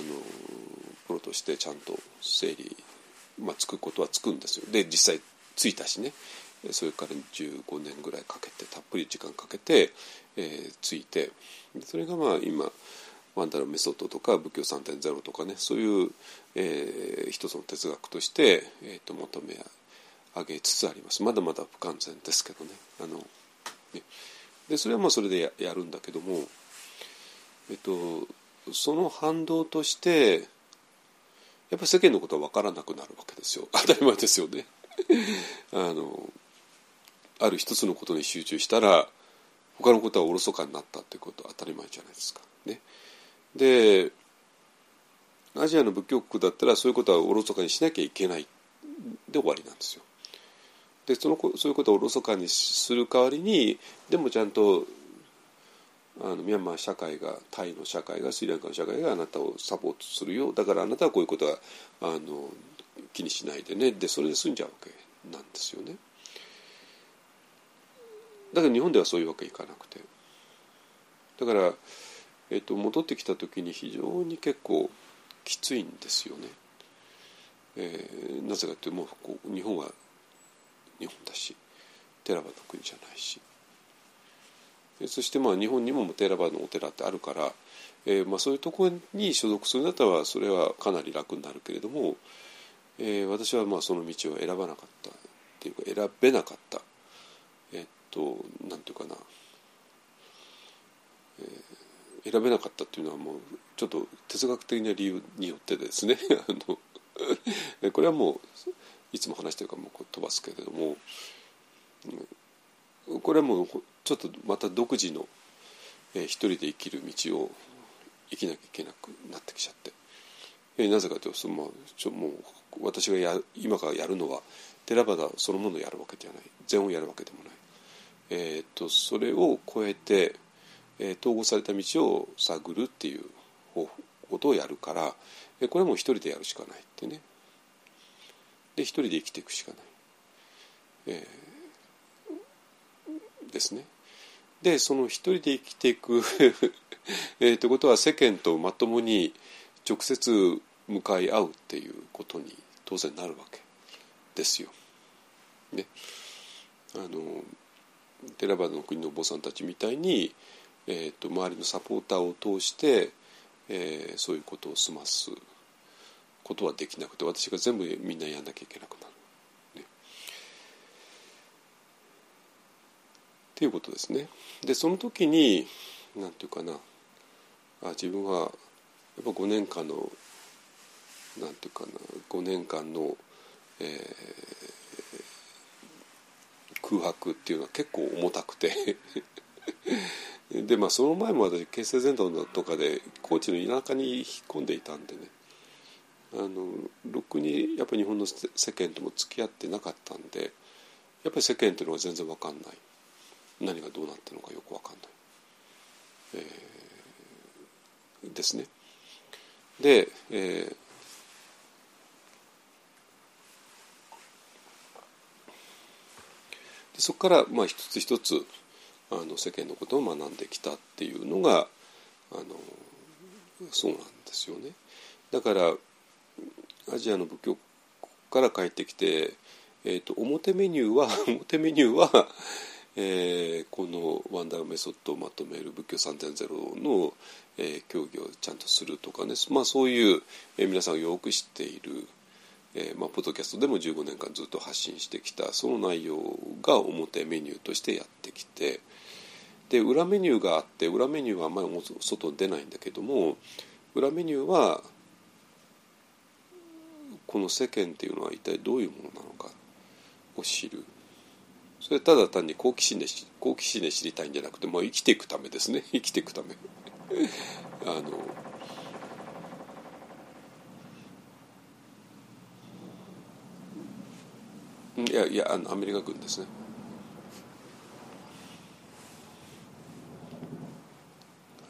プロとしてちゃんと整理、まあ、つくことはつくんですよ。で実際ついたしね。それから15年ぐらいかけてたっぷり時間かけて、えー、ついて。それがまあ今ワンダラメソッドとか仏教3.0とかねそういう、えー、一つの哲学として、えーと、求め上げつつあります。まだまだ不完全ですけどね。あのね。でそれはまあそれでややるんだけどもえっとその反動としてやっぱ世間のことは分からなくなるわけですよ。[laughs] 当たり前ですよね。[laughs] あのある一つのことに集中したら他のことはおろそかになったっていうことは当たり前じゃないですか。ね。でアジアの仏教国だったらそういうことはおろそかにしなきゃいけないで終わりなんですよ。でそのそういうことをおろそかにする代わりにでもちゃんとあのミャンマー社会がタイの社会がスリランカの社会があなたをサポートするよだからあなたはこういうことはあの気にしないでねでそれで済んじゃうわけなんですよね。だけど日本ではそういうわけいかなくてだから、えっと、戻ってきた時に非常に結構きついんですよね。えー、なぜかというともうこう日本は日本だしテラバの国じゃないしそしてまあ日本にもテラバのお寺ってあるから、えーまあ、そういうところに所属するんだったらそれはかなり楽になるけれども、えー、私はまあその道を選ばなかったっていうか選べなかった。えー、っとなんていうかな、えー、選べなかったっていうのはもうちょっと哲学的な理由によってですね。[laughs] あのこれはもういつも話してるからもう飛ばすけれどもこれはもうちょっとまた独自の、えー、一人で生きる道を生きなきゃいけなくなってきちゃって、えー、なぜかというとその、ちょもう私がや今からやるのは寺端そのものをやるわけではない。禅をやるわけでもない、えーと、それを超えて、えー、統合された道を探るっていうことをやるから、えー、これも一人でやるしかないってね。で一人で生きていくしかない、えー、ですね。でその一人で生きていく [laughs] えー、ということは世間とまともに直接向かい合うっていうことに当然なるわけですよ。ね、あのテラバの国のお坊さんたちみたいに、えーと、周りのサポーターを通して、えーそういうことを済ますことはできなくて私が全部みんなやんなきゃいけなくなる。っていうことですね。でその時に何て言うかな。あ自分はやっぱ5年間のなんていうかな。5年間の、えー空白っていうのは結構重たくて。[laughs] でまあその前も私結成全道とかで高知の田舎に引っ込んでいたんでね。あのろくにやっぱり日本の世間とも付き合ってなかったんでやっぱり世間っていうのが全然分かんない。何がどうなってるのかよく分かんない、えーですね。で、えーでそこからまあ一つ一つあの世間のことを学んできたっていうのがあのそうなんですよね。だからアジアの仏教から帰ってきて、えー、と表メニューは表メニューは、[laughs] えーこのワンダーメソッドをまとめる仏教3.0の、えー教義をちゃんとするとかね、まあ、そういう、えー皆さんがよく知っている、えーまあ、ポッドキャストでも15年間ずっと発信してきたその内容が表メニューとしてやってきてで裏メニューがあって裏メニューはあんまり外に出ないんだけども裏メニューはこの世間っていうのは一体どういうものなのかを知る。それただ単に好奇心で好奇心で知りたいんじゃなくて、まあ、生きていくためですね。[laughs] 生きていくため。[laughs] あのいやいやあのアメリカ軍ですね。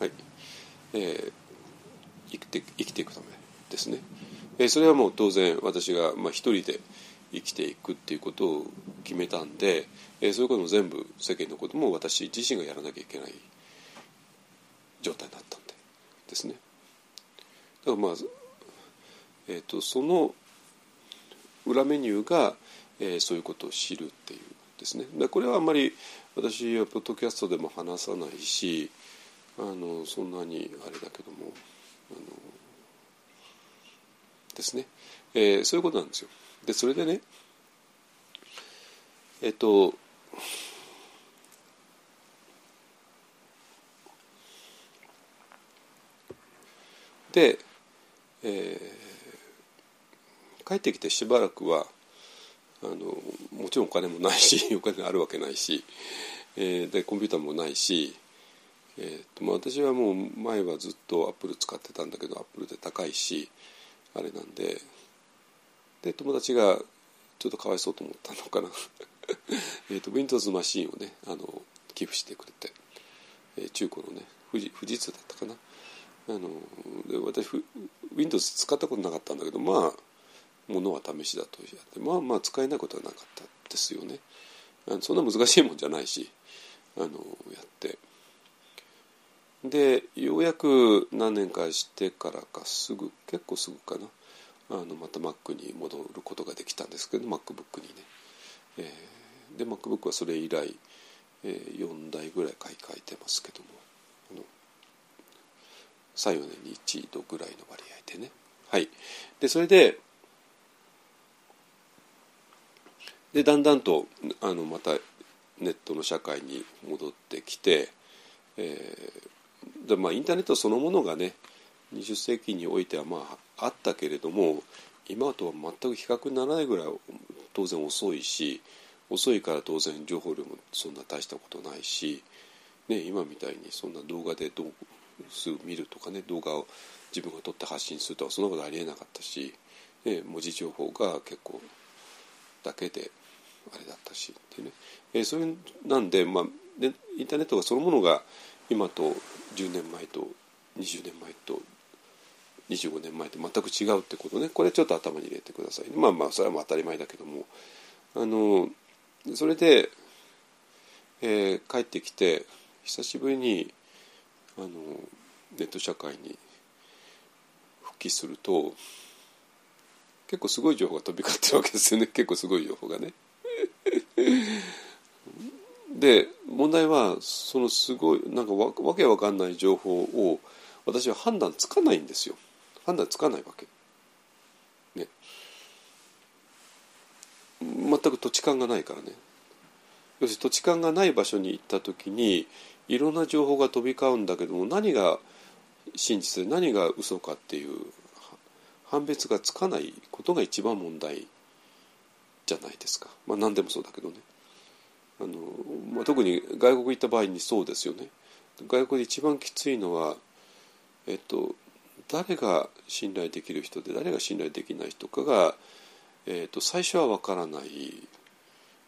はい。えー生きて生きていくためですね、えーそれはもう当然私が、まあ、一人で生きていくっていうことを決めたんで、えーそういうことも全部世間のことも私自身がやらなきゃいけない状態になったんでですね。だからまあ、えー、とその裏メニューが、えーそういうことを知るっていうですね。でこれはあんまり私はポッドキャストでも話さないしあのそんなにあれだけどもあのですね、えーそういうことなんですよ。でそれでねえっ、とで、えー帰ってきてしばらくはあのもちろんお金もないし [laughs] お金あるわけないし、えーでコンピューターもないし、えーとまあ、私はもう前はずっとアップル使ってたんだけどアップルで高いしあれなんでで友達がちょっとかわいそうと思ったのかな。[laughs] えと Windows マシンをねあの寄付してくれて、えー中古のね富士富士通だったかな。あので私ふ Windows 使ったことなかったんだけどまあものは試しだとやってまあまあ使えないことはなかったですよね。あのそんな難しいもんじゃないしあのやって。でようやく何年かしてからかすぐ結構すぐかな。あのまた Mac に戻ることができたんですけど MacBook にね、えーで MacBook はそれ以来、えー4台ぐらい買い替えてますけども34年に1度ぐらいの割合でね。はい。でそれででだんだんとあのまたネットの社会に戻ってきて、えーでまあ、インターネットそのものがね20世紀においてはまああったけれども今とは全く比較にならないぐらい当然遅いし遅いから当然情報量もそんな大したことないし、ね、今みたいにそんな動画でどうすぐ見るとかね動画を自分が撮って発信するとかそんなことありえなかったし、ね、文字情報が結構だけであれだったしってね、えーそれなんで、まあ、でインターネットがそのものが今と10年前と20年前と25年前と全く違うってことね。これちょっと頭に入れてくださいまあまあそれはもう当たり前だけども。あのそれで、えー帰ってきて久しぶりにあのネット社会に復帰すると結構すごい情報が飛び交ってるわけですよね。[laughs] 結構すごい情報がね。[laughs] で問題はそのすごいなんかわわけわかんない情報を私は判断つかないんですよ。判断つかないわけ。ね。全く土地勘がないからね。要するに土地勘がない場所に行った時にいろんな情報が飛び交うんだけども何が真実で何が嘘かっていう判別がつかないことが一番問題じゃないですか。まあ何でもそうだけどね。あのまあ、特に外国行った場合にそうですよね。外国で一番きついのは、えっと、誰が信頼できる人で誰が信頼できない人かが、えっと、最初は分からない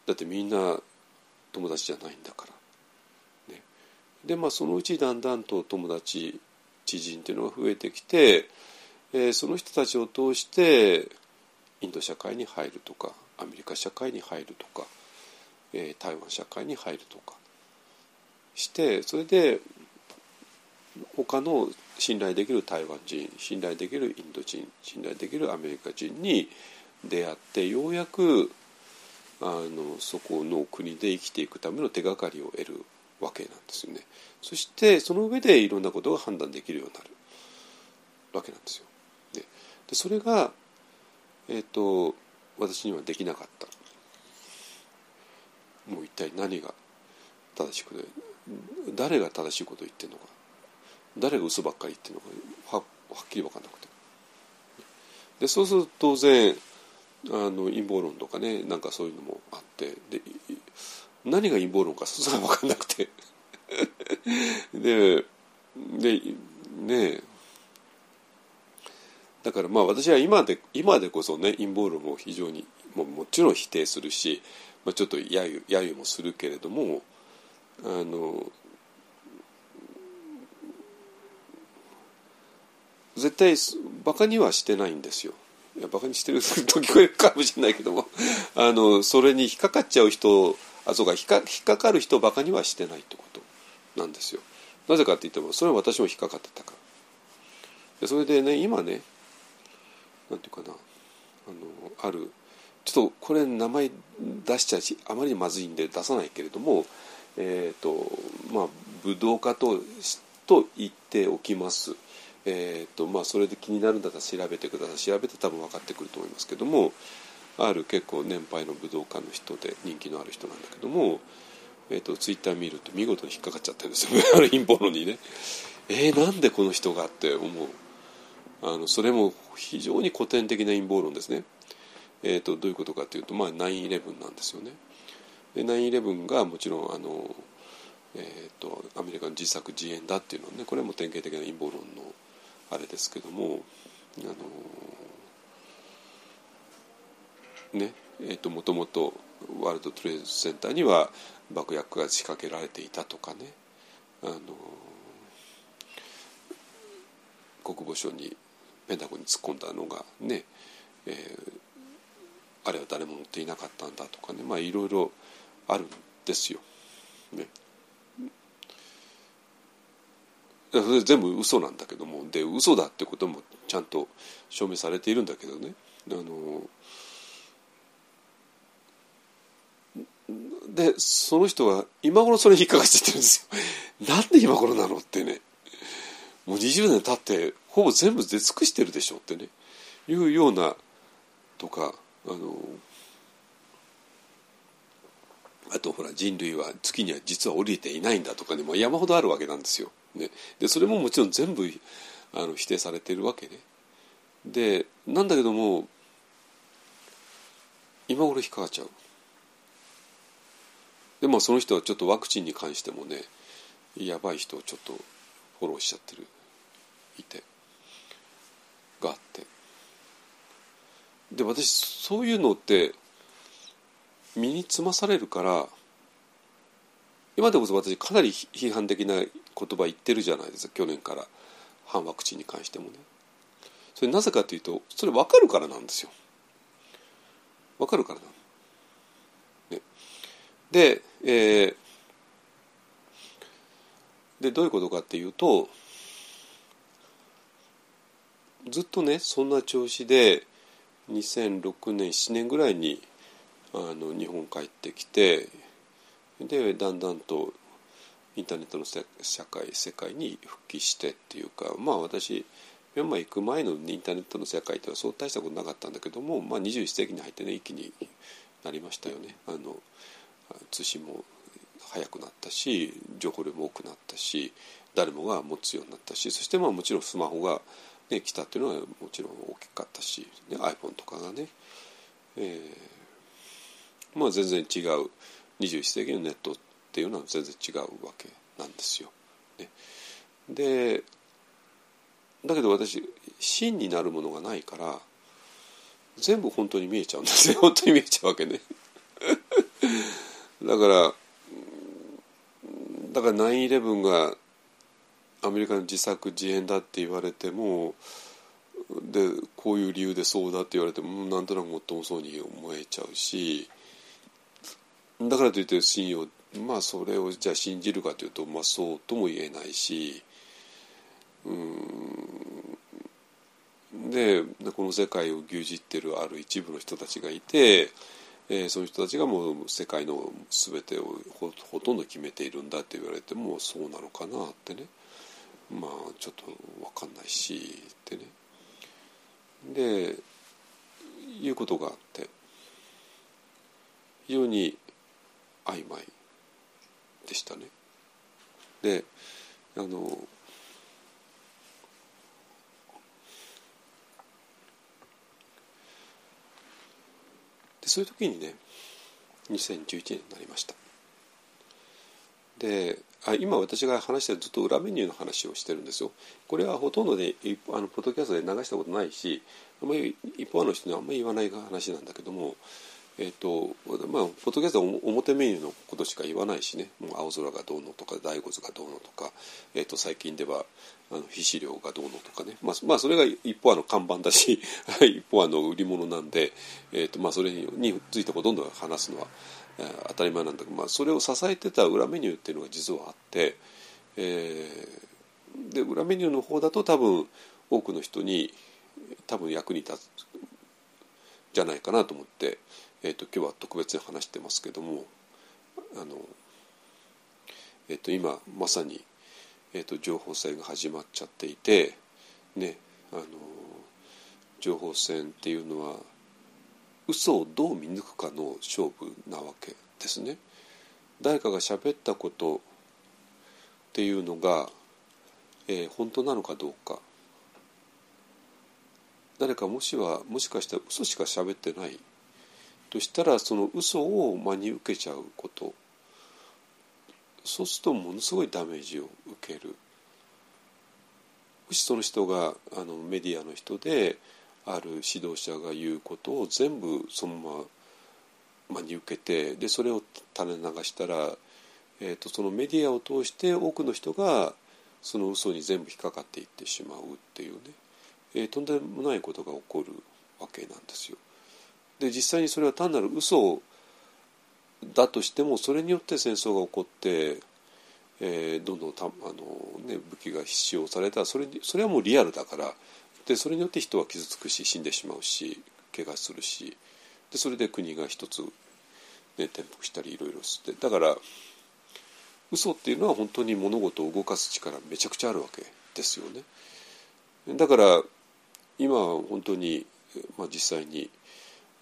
だってみんな友達じゃないんだから。ね、でまあそのうちだんだんと友達知人っていうのが増えてきて、えー、その人たちを通してインド社会に入るとかアメリカ社会に入るとか、えー、台湾社会に入るとかしてそれで他の信頼できる台湾人信頼できるインド人信頼できるアメリカ人に出会ってようやくあのそこの国で生きていくための手がかりを得るわけなんですよね。そしてその上でいろんなことが判断できるようになるわけなんですよ。ででそれが、えーと、私にはできなかった。もう一体何が正しくて誰が正しいことを言ってるのか誰が嘘ばっかり言ってるのか。ははっきり分かんなくて。でそうすると当然あの陰謀論とかねなんかそういうのもあってで何が陰謀論かそれは分かんなくて。[laughs] ででね。だからまあ私は今で今でこそね陰謀論も非常にももちろん否定するし、まあ、ちょっと揶揄揶揄もするけれどもあの絶対バカにはしてないんですよ。いやバカにしてると聞こえるかもしれないけどもあのそれに引っかかっちゃう人あそうか引っか引っかかる人をバカにはしてないってことなんですよ。なぜかって言ってもそれは私も引っかかってたから。それでね今ねなんていうかなあのあるちょっとこれ名前出しちゃうしあまりにまずいんで出さないけれどもえっ、ー、とまあ武道家とと言っておきます。えーとまあ、それで気になるんだったら調べてください調べて多分分かってくると思いますけどもある結構年配の武道家の人で人気のある人なんだけども、えーと、ツイッター見ると見事に引っかかっちゃってるんですよある陰謀論にね。えー、なんでこの人がって思うあのそれも非常に古典的な陰謀論ですね。えーと、どういうことかというと、まあ、9-11なんですよねで。9-11がもちろんあの、えーと、アメリカの自作自演だっていうのはねこれも典型的な陰謀論のあれですけどもあのねえっ、ー、ともともとワールドトレードセンターには爆薬が仕掛けられていたとかねあの国防省にペンタゴンに突っ込んだのがね、えー、あれは誰も持っていなかったんだとかねまあいろいろあるんですよ。ね、それ全部嘘なんだけどもで嘘だってこともちゃんと証明されているんだけどね。あのでその人は今頃それ引っかかっちゃってるんですよ。[laughs] なんで今頃なのってね。もう20年経ってほぼ全部出尽くしてるでしょってね。いうようなとかあのあとほら人類は月には実は降りていないんだとかね。もう山ほどあるわけなんですよ。ね、でそれももちろん全部あの否定されてるわけね。でなんだけども今頃引っかかっちゃう。でもその人はちょっとワクチンに関してもねやばい人をちょっとフォローしちゃってるいてがあってで私そういうのって身につまされるから今でこそ私かなり批判的な言葉言ってるじゃないですか去年から。反ワクチンに関してもね。それなぜかというとそれ分かるからなんですよ。分かるからなね、で,、えー、でどういうことかっていうとずっとねそんな調子で2006年7年ぐらいにあの日本帰ってきてでだんだんとインターネットの社会世界に復帰してっていうかまあ私ミャンマー行く前のインターネットの世界ではそう大したことなかったんだけども、まあ、21世紀に入ってね一気になりましたよね。あの通信も早くなったし情報量も多くなったし誰もが持つようになったしそしてまあもちろんスマホが、ね、来たっていうのはもちろん大きかったし、ね、iPhone とかがね、えー、まあ全然違う21世紀のネットっていうのは全然違うわけなんですよ。ね、でだけど私真になるものがないから全部本当に見えちゃうんですね [laughs] 本当に見えちゃうわけね。[laughs] だからだから9-11がアメリカの自作自演だって言われてもでこういう理由でそうだって言われてもなんとなくもっともそうに思えちゃうしだからといって信用まあそれをじゃあ信じるかというとまあそうとも言えないしうんでこの世界を牛耳ってるある一部の人たちがいて、えー、その人たちがもう世界の全てをほほとんど決めているんだって言われてもそうなのかなってね。まあちょっと分かんないしってね。でいうことがあって非常に曖昧でしたね。であのでそういう時にね2011年になりましたであ今私が話してるずっと裏メニューの話をしてるんですよこれはほとんどであのポッドキャストで流したことないしあんまり一方の人にはあんまり言わない話なんだけどもえーとまあ、ポッドキャストは表メニューのことしか言わないしねもう青空がどうのとか大骨がどうのとか、えー、と最近ではあの皮脂量がどうのとかね、まあ、まあそれが一方あの看板だし [laughs] 一方あの売り物なんで、えーとまあ、それについてほとんど話すのは、えー、当たり前なんだけど、まあ、それを支えてた裏メニューっていうのが実はあって、えー、で裏メニューの方だと多分多くの人に多分役に立つじゃないかなと思って。えーと、今日は特別に話してますけどもあの、えーと、今まさに、えーと、情報戦が始まっちゃっていてねあの情報戦っていうのは嘘をどう見抜くかの勝負なわけですね。誰かが喋ったことっていうのが、えー、本当なのかどうか誰かもしはもしかしたら嘘しか喋ってないとしたらその嘘を真に受けちゃうこと。そうするとものすごいダメージを受ける。もしその人があのメディアの人である指導者が言うことを全部そのまま真に受けてでそれを垂れ流したら、えーと、そのメディアを通して多くの人がその嘘に全部引っかかっていってしまうっていうね、えー、とんでもないことが起こるわけなんですよ。で実際にそれは単なる嘘だとしてもそれによって戦争が起こって、えー、どんどんたあの、ね、武器が使用された。それそれはもうリアルだから。でそれによって人は傷つくし死んでしまうし怪我するし。でそれで国が一つ、ね、転覆したりいろいろして。だから嘘っていうのは本当に物事を動かす力めちゃくちゃあるわけですよね。だから今本当に、まあ、実際に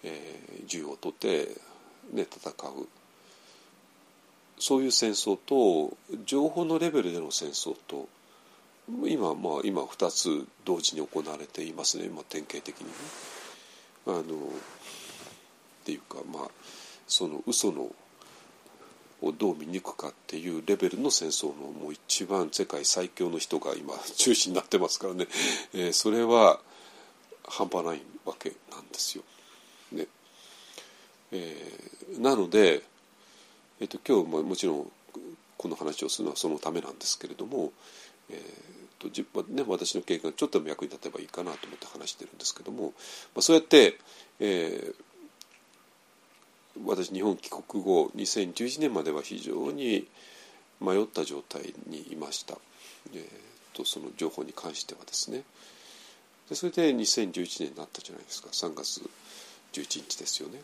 えー、銃を取って、ね、戦うそういう戦争と情報のレベルでの戦争と今まあ今2つ同時に行われていますね、まあ、典型的にね。あのっていうかまあその嘘のをどう見抜くかっていうレベルの戦争のもう一番世界最強の人が今中心になってますからね、えー、それは半端ないわけなんですよ。ね。えー、なので、えーと、今日ももちろんこの話をするのはそのためなんですけれども、えーとじね、私の経験がちょっとでも役に立てばいいかなと思って話してるんですけども、まあ、そうやって、えー、私日本帰国後2011年までは非常に迷った状態にいました、えーとその情報に関してはですね。でそれで2011年になったじゃないですか。3月11日ですよね。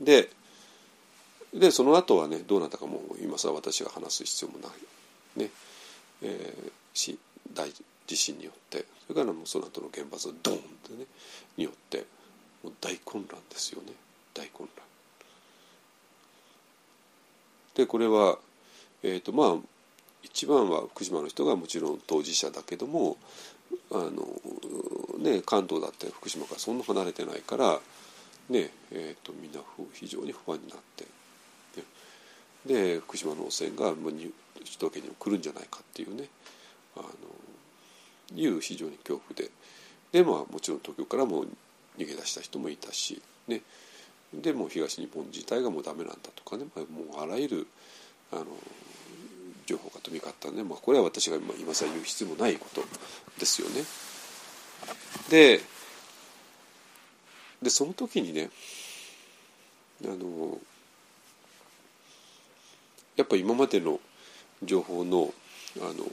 ででその後はねどうなったかもう今更私が話す必要もない。ね、えー、し大地震によって。それからもうその後の原発ドーンってねによって。もう大混乱ですよね。大混乱。でこれは、えーとまあ、一番は福島の人がもちろん当事者だけどもあの、ね、関東だって福島からそんな離れてないから、ねえーと、みんな非常に不安になって、で福島の汚染が首都圏にも来るんじゃないかっていうね。あのいう非常に恐怖で。で、まあ、もちろん東京からも逃げ出した人もいたし、ね、でも東日本自体がもうダメなんだとかね、まあ、もうあらゆるあの情報が飛び交ったんで、まあ、これは私が今今更言う必要もないことですよね。ででその時にねあのやっぱ今までの情報のあの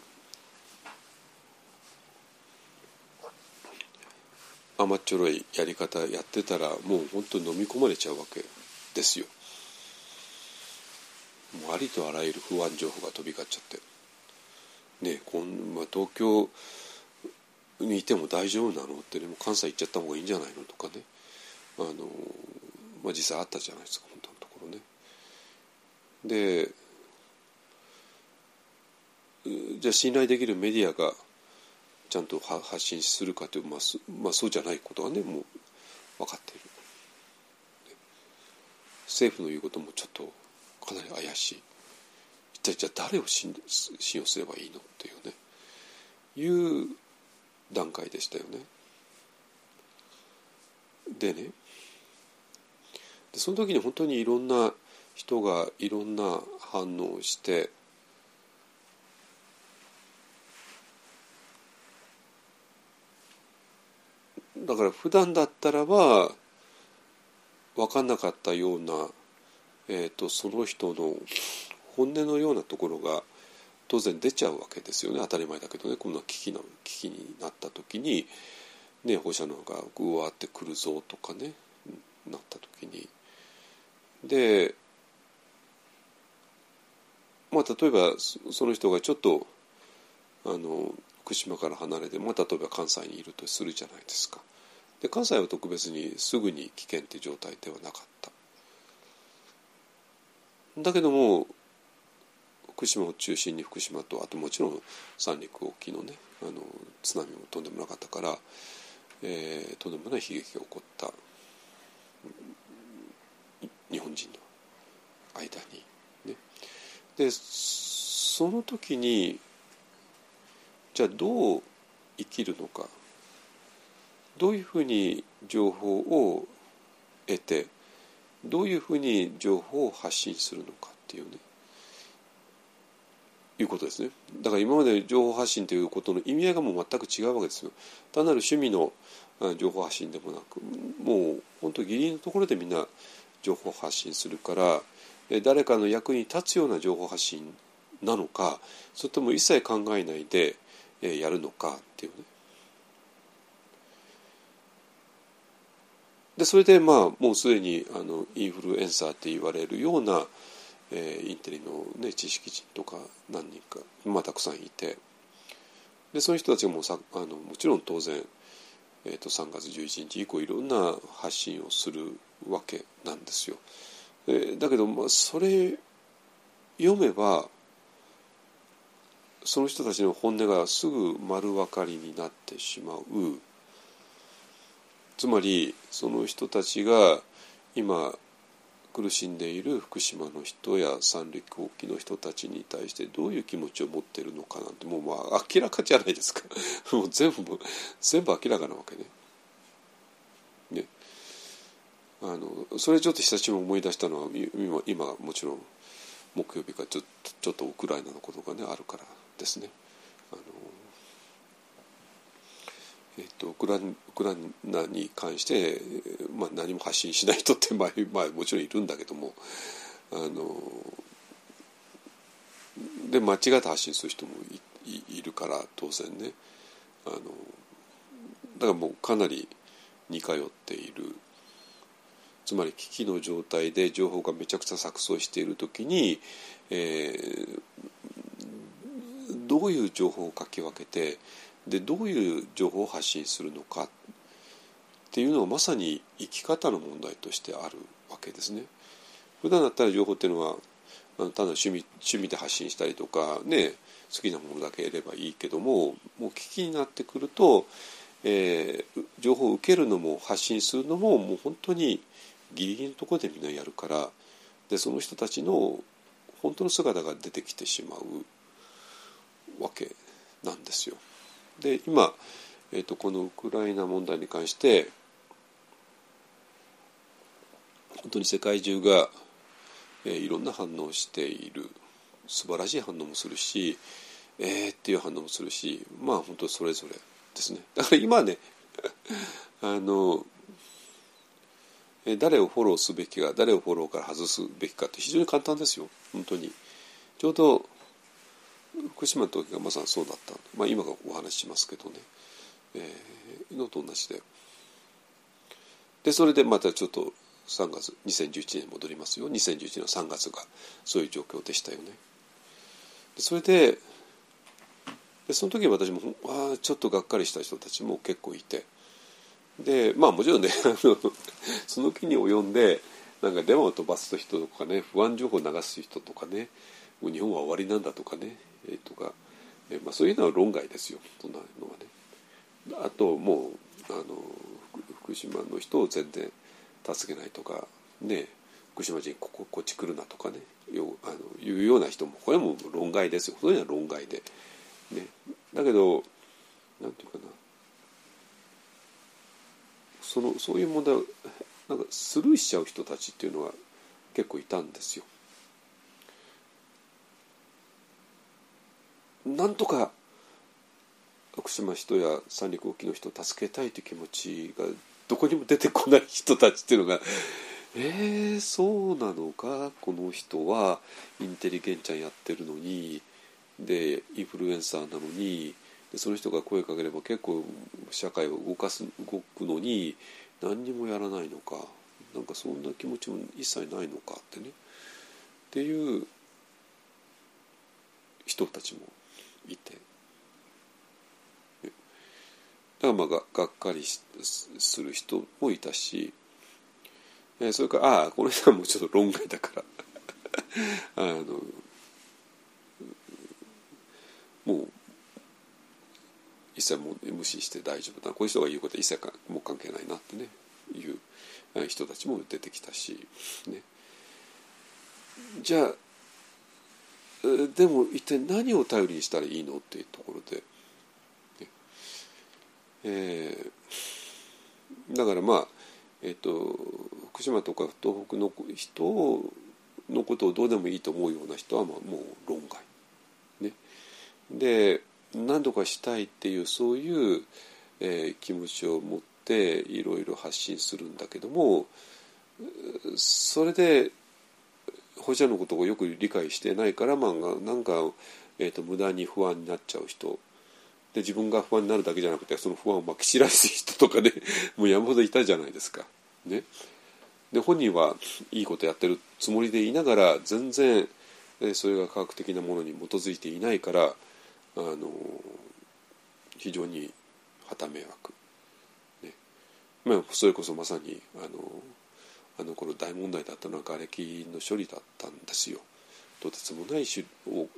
甘っちょろいやり方やってたらもう本当に飲み込まれちゃうわけですよ。もうありとあらゆる不安情報が飛び交っちゃって。ねこん、まあ、東京にいても大丈夫なの？ってねもう関西行っちゃった方がいいんじゃないの？とかね。あの、まあ、実際あったじゃないですか本当のところね。でじゃあ信頼できるメディアがちゃんと発信するかという、まあ、まあ、そうじゃないことはねもう分かっている。政府の言うこともちょっとかなり怪しい。一体じゃあ誰を信用すればいいのっていうね。いう段階でしたよね。でね。でその時に本当にいろんな人がいろんな反応をしてだから普段だったらば分かんなかったようなえーと、その人の本音のようなところが当然出ちゃうわけですよね当たり前だけどねこんな危機の危機になった時に、ね、放射能がぐわってくるぞとかねなった時にでまあ例えばその人がちょっとあの福島から離れて、まあ、例えば関西にいるとするじゃないですか。で関西は特別にすぐに危険って状態ではなかった。だけども福島を中心に福島とあともちろん三陸沖のねあの津波もとんでもなかったから、えー、とんでもない悲劇が起こった日本人の間に。ね、でその時にじゃあどう生きるのかどういうふうに情報を得てどういうふうに情報を発信するのかっていうねいうことですね。だから今まで情報発信ということの意味合いがもう全く違うわけですよ。単なる趣味の情報発信でもなくもう本当義理のところでみんな情報発信するから誰かの役に立つような情報発信なのかそれとも一切考えないでやるのかっていうね。でそれでまあもうすでにあのインフルエンサーって言われるような、えー、インテリの、ね、知識人とか何人か、まあ、たくさんいてでその人たちもさあのもちろん当然、えーと、3月11日以降いろんな発信をするわけなんですよ。えー、だけど、まあ、それ読めばその人たちの本音がすぐ丸分かりになってしまう。つまりその人たちが今苦しんでいる福島の人や三陸沖の人たちに対してどういう気持ちを持ってるのかなんてもうまあ明らかじゃないですか [laughs] もう全部全部明らかなわけね。ねあのそれちょっと久しぶりに思い出したのは今今もちろん木曜日かちょちょっとウクライナのことがねあるからですね。あのえっと、ウクラウクライナに関して、まあ、何も発信しない人って [laughs] まあ、まあ、もちろんいるんだけどもあので間違って発信する人もいいるから当然ね。あのだからもうかなり似通っている。つつまり危機の状態で情報がめちゃくちゃ錯綜している時に、えー、どういう情報をかき分けてでどういう情報を発信するのかっていうのはまさに生き方の問題としてあるわけですね。普段だったら情報っていうのはあのただ趣味趣味で発信したりとかね好きなものだけ得ればいいけどももう危機になってくると、えー、情報を受けるのも発信するのももう本当にギリギリのところでみんなやるからでその人たちの本当の姿が出てきてしまうわけなんですよ。で今、えーと、このウクライナ問題に関して本当に世界中が、えー、いろんな反応をしている。素晴らしい反応もするしえーっていう反応もするしまあ本当それぞれですね。だから今ね [laughs] あの誰をフォローすべきか誰をフォローから外すべきかって非常に簡単ですよ。本当に。ちょうど福島の時がまさにそうだった、まあ、今がお話ししますけどね、えー、のと同じで。でそれでまたちょっと3月2011年戻りますよ。2011年の3月がそういう状況でしたよね。でそれででその時私もあちょっとがっかりした人たちも結構いて。でまあもちろんね [laughs] その気に及んでなんか電話を飛ばす人とかね不安情報を流す人とかねもう日本は終わりなんだとかね、えー、とか、えーまあ、そういうのは論外ですよそんなのはね。あともうあの福島の人を全然助けないとかね福島人こここっち来るなとかねよあのいうような人もこれもう論外ですよそういうのは論外で。ね、だけどなんていうかなそのそういう問題をなんかスルーしちゃう人たちっていうのは結構いたんですよ。なんとか福島人や三陸沖の人を助けたいという気持ちがどこにも出てこない人たちっていうのが [laughs] えー、そうなのか？この人はインテリゲンちゃんやってるのにでインフルエンサーなのにでその人が声かければ結構社会を動かす動くのに何にもやらないのか？なんかそんな気持ちも一切ないのかってね。っていう人たちもいて。だからまあががっかりする人もいたしそれからああこの人はもうちょっと論外だから。[laughs] あのもう一切も無視して大丈夫だ。こういう人が言うことは一切かもう関係ないなってねいう人たちも出てきたし、ね、じゃあでも一体何を頼りにしたらいいのっていうところで、ねえー、だからまあえ、ー、と福島とか東北の人のことをどうでもいいと思うような人はまあもう論外。ね、で何とかしたいっていうそういう、えー、気持ちを持っていろいろ発信するんだけどもそれで保者のことをよく理解してないから、まあ、なんか、えーと、無駄に不安になっちゃう人。で自分が不安になるだけじゃなくてその不安をまき散らす人とかね [laughs] もう山ほどいたじゃないですか。ね、で本人はいいことやってるつもりでいながら全然それが科学的なものに基づいていないからあの非常に旗迷惑、ね。まあ、それこそまさにあのあの頃大問題だったのは瓦礫の処理だったんですよ。とてつもない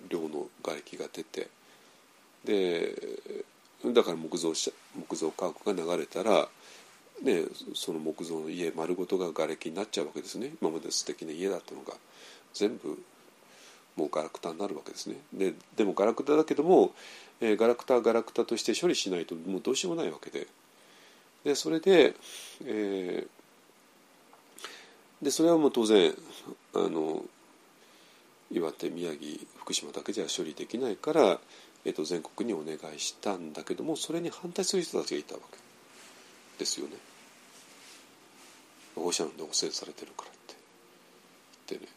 量の瓦礫が出て。でだから木造木造家屋が流れたら、ね、その木造の家丸ごとが瓦礫になっちゃうわけですね。今まで素敵な家だったのが。全部もうガラクタになるわけですね。ででもガラクタだけども、えー、ガラクタはガラクタとして処理しないともうどうしようもないわけで。でそれで、えー、でそれはもう当然あの岩手宮城福島だけじゃ処理できないから、えー、と全国にお願いしたんだけどもそれに反対する人たちがいたわけ。ですよね。放射能で汚染されてるからって。言ってね。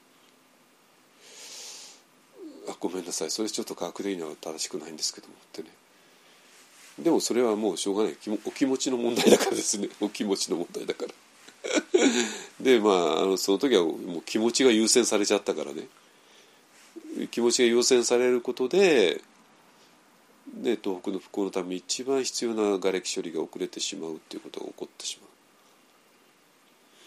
あごめんなさい。それちょっと科学的には正しくないんですけども。ってね。でもそれはもうしょうがない。お気持ちの問題だからですね。お気持ちの問題だから。でまああのその時はもう気持ちが優先されちゃったからね。気持ちが優先されることでで東北の復興のために一番必要な瓦礫処理が遅れてしまうっていうことが起こってしま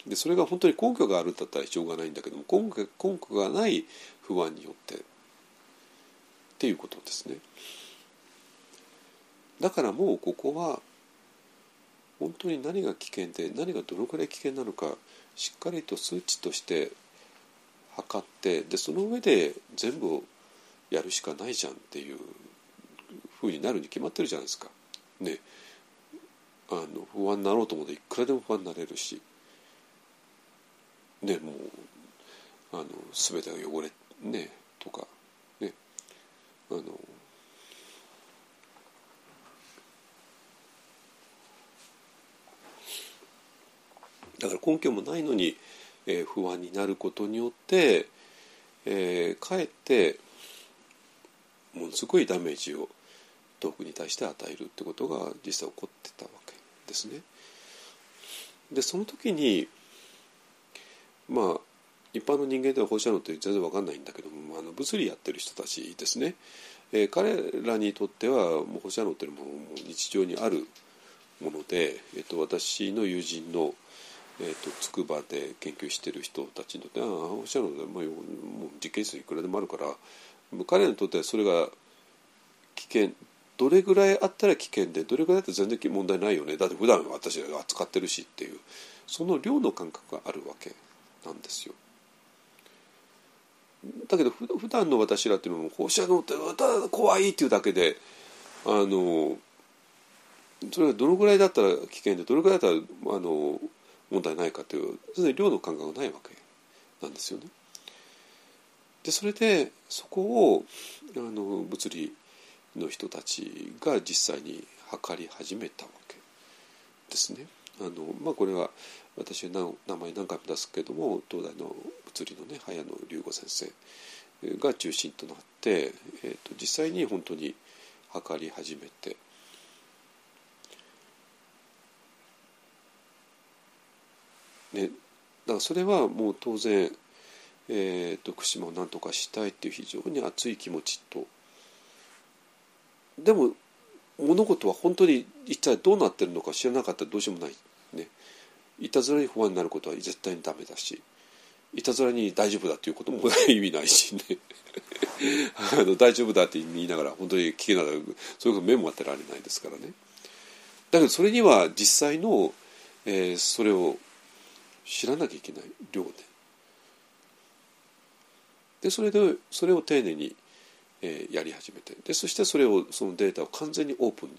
う。でそれが本当に根拠があるんだったらしょうがないんだけども根拠根拠がない不安によってっていうことですね。だからもうここは本当に何が危険で何がどのくらい危険なのかしっかりと数値として測ってでその上で全部やるしかないじゃんっていうふうになるに決まってるじゃないですか。ね。あの不安になろうと思うといくらでも不安になれるし。ねもうあの全てが汚れねとかね。あのだから根拠もないのに、えー、不安になることによって、えー、かえってものすごいダメージを東北に対して与えるってことが実際起こってたわけですね。でその時にまあ一般の人間では放射能って全然分かんないんだけどもあの物理やってる人たちですね、えー、彼らにとってはもう放射能っていうのも日常にあるもので、えーと、私の友人のえーと、筑波で研究してる人たちにとってああ放射能でもう実験室いくらでもあるから彼らにとってはそれが危険どれぐらいあったら危険でどれぐらいだったら全然問題ないよねだって普段私が扱ってるしっていうその量の感覚があるわけなんですよ。だけど普段の私らっていうのも放射能って怖いっていうだけであのそれがどのぐらいだったら危険でどれぐらいだったらあの問題ないかという全然量の感覚がないわけなんですよね。でそれでそこをあの物理の人たちが実際に測り始めたわけですね。あのまあ、これは私は名前何回も出すけども東大の物理のね早野龍吾先生が中心となって、えーと、実際に本当に測り始めて。ね、だからそれはもう当然、えーと、福島を何とかしたいっていう非常に熱い気持ちと。でも物事は本当に一体どうなってるのか知らなかったらどうしようもない、ね、いたずらに不安になることは絶対にダメだしいたずらに大丈夫だということも意味ないしね。[laughs] あの大丈夫だって言いながら本当に聞けならそういうこと目も当てられないですからね。だけどそれには実際の、えー、それを知らなきゃいけない量で。でそれでそれを丁寧にえー、やり始めて。でそしてそれをそのデータを完全にオープンに、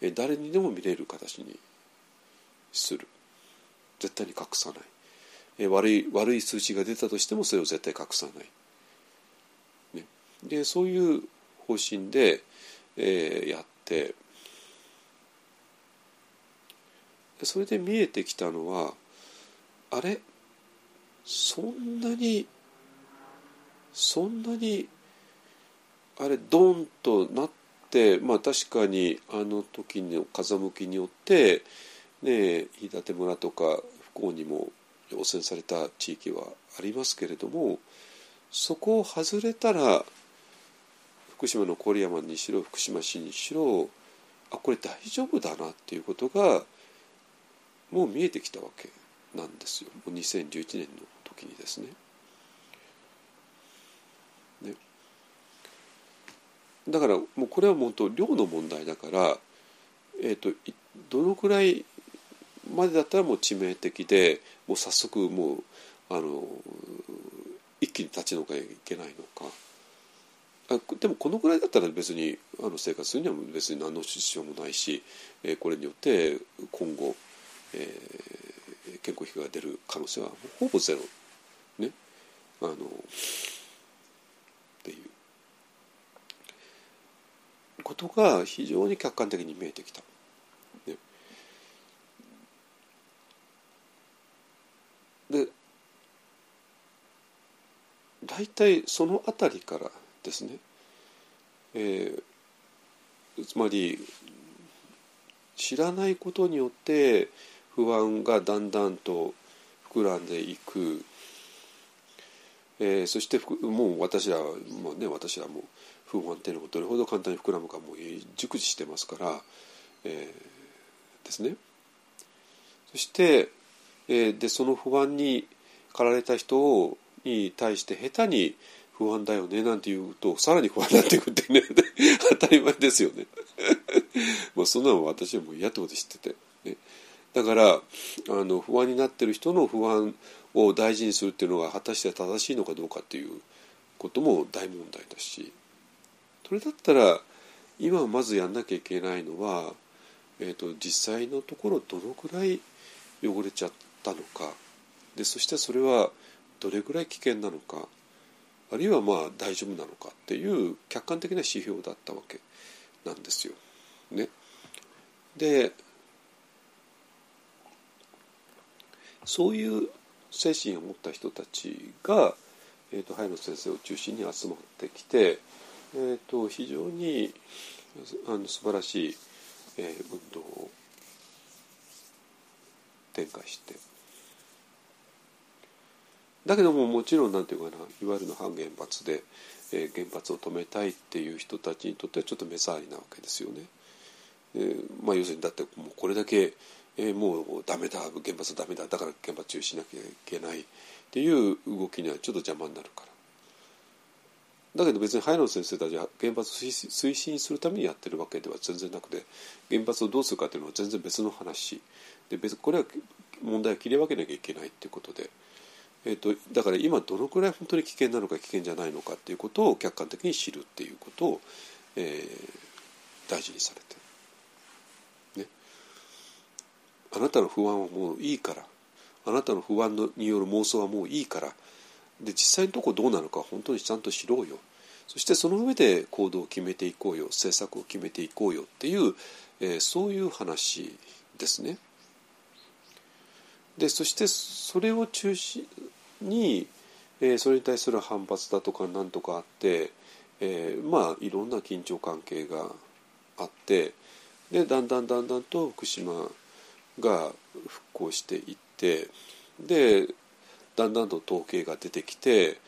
えー、誰にでも見れる形にする。絶対に隠さない、えー、悪い悪い数値が出たとしてもそれを絶対隠さない、ね、でそういう方針で、えー、やって。それで見えてきたのはあれ？そんなにそんなにあれドンとなってまあ確かにあの時の風向きによってね飯舘村とか不幸にも汚染された地域はありますけれどもそこを外れたら福島の郡山にしろ福島市にしろあこれ大丈夫だなっていうことがもう見えてきたわけ。なんですよ。もう2011年の時にですね。ね。だからもうこれは本当量の問題だから、えーと、どのくらいまでだったらもう致命的でもう早速もうあの一気に立ち退かなきゃいけないのか。あでもこのくらいだったら別にあの生活するには別に何の支障もないし、えー、これによって今後、えー、健康被害が出る可能性はほぼゼロ。ね。あのっていう。ことが非常に客観的に見えてきた。ね、で大体その辺りからですね、えー、つまり知らないことによって不安がだんだんと、膨らんでいく、えー、そしてもう私らはもうね私らも不安っていうのがどれほど簡単に膨らむかもう熟知してますから、えー、ですね。そして、えー、でその不安に駆られた人をに対して下手に不安だよねなんて言うとさらに不安になっていくってね [laughs] 当たり前ですよね。[laughs] まあそんなの私はもう嫌ってこと知ってて、ね、だからあの不安になってる人の不安を大事にするっていうのが果たして正しいのかどうかっていうことも大問題だしそれだったら今まずやんなきゃいけないのは、えーと、実際のところどのくらい汚れちゃったのかでそしてそれはどれぐらい危険なのかあるいはまあ大丈夫なのかっていう客観的な指標だったわけなんですよ。ね、でそういう精神を持った人たちが、えーと、早野先生を中心に集まってきて、えーと、非常にあの素晴らしい、えー、運動を展開してだけどももちろんなんていうかないわゆるの反原発で、えー、原発を止めたいっていう人たちにとってはちょっと目障りなわけですよね。えーまあ、要するにだってもうこれだけえー、もうダメだ原発ダメだだから原発中止しなきゃいけないっていう動きにはちょっと邪魔になるから。だけど別に早野先生たちは原発推進するためにやってるわけでは全然なくて原発をどうするかっていうのは全然別の話。で別これは問題を切り分けなきゃいけないっていうことで、えーと、だから今どのくらい本当に危険なのか危険じゃないのかっていうことを客観的に知るっていうことを、えー、大事にされてる。あなたの不安はもういいから。あなたの不安による妄想はもういいから。で実際のとこどうなのか本当にちゃんと知ろうよ。そしてその上で行動を決めていこうよ。政策を決めていこうよっていう、えー、そういう話ですね。でそしてそれを中心に、えー、それに対する反発だとか何とかあって、えー、まあいろんな緊張関係があってでだんだんだんだんと福島が復興していってでだんだんと統計が出てきて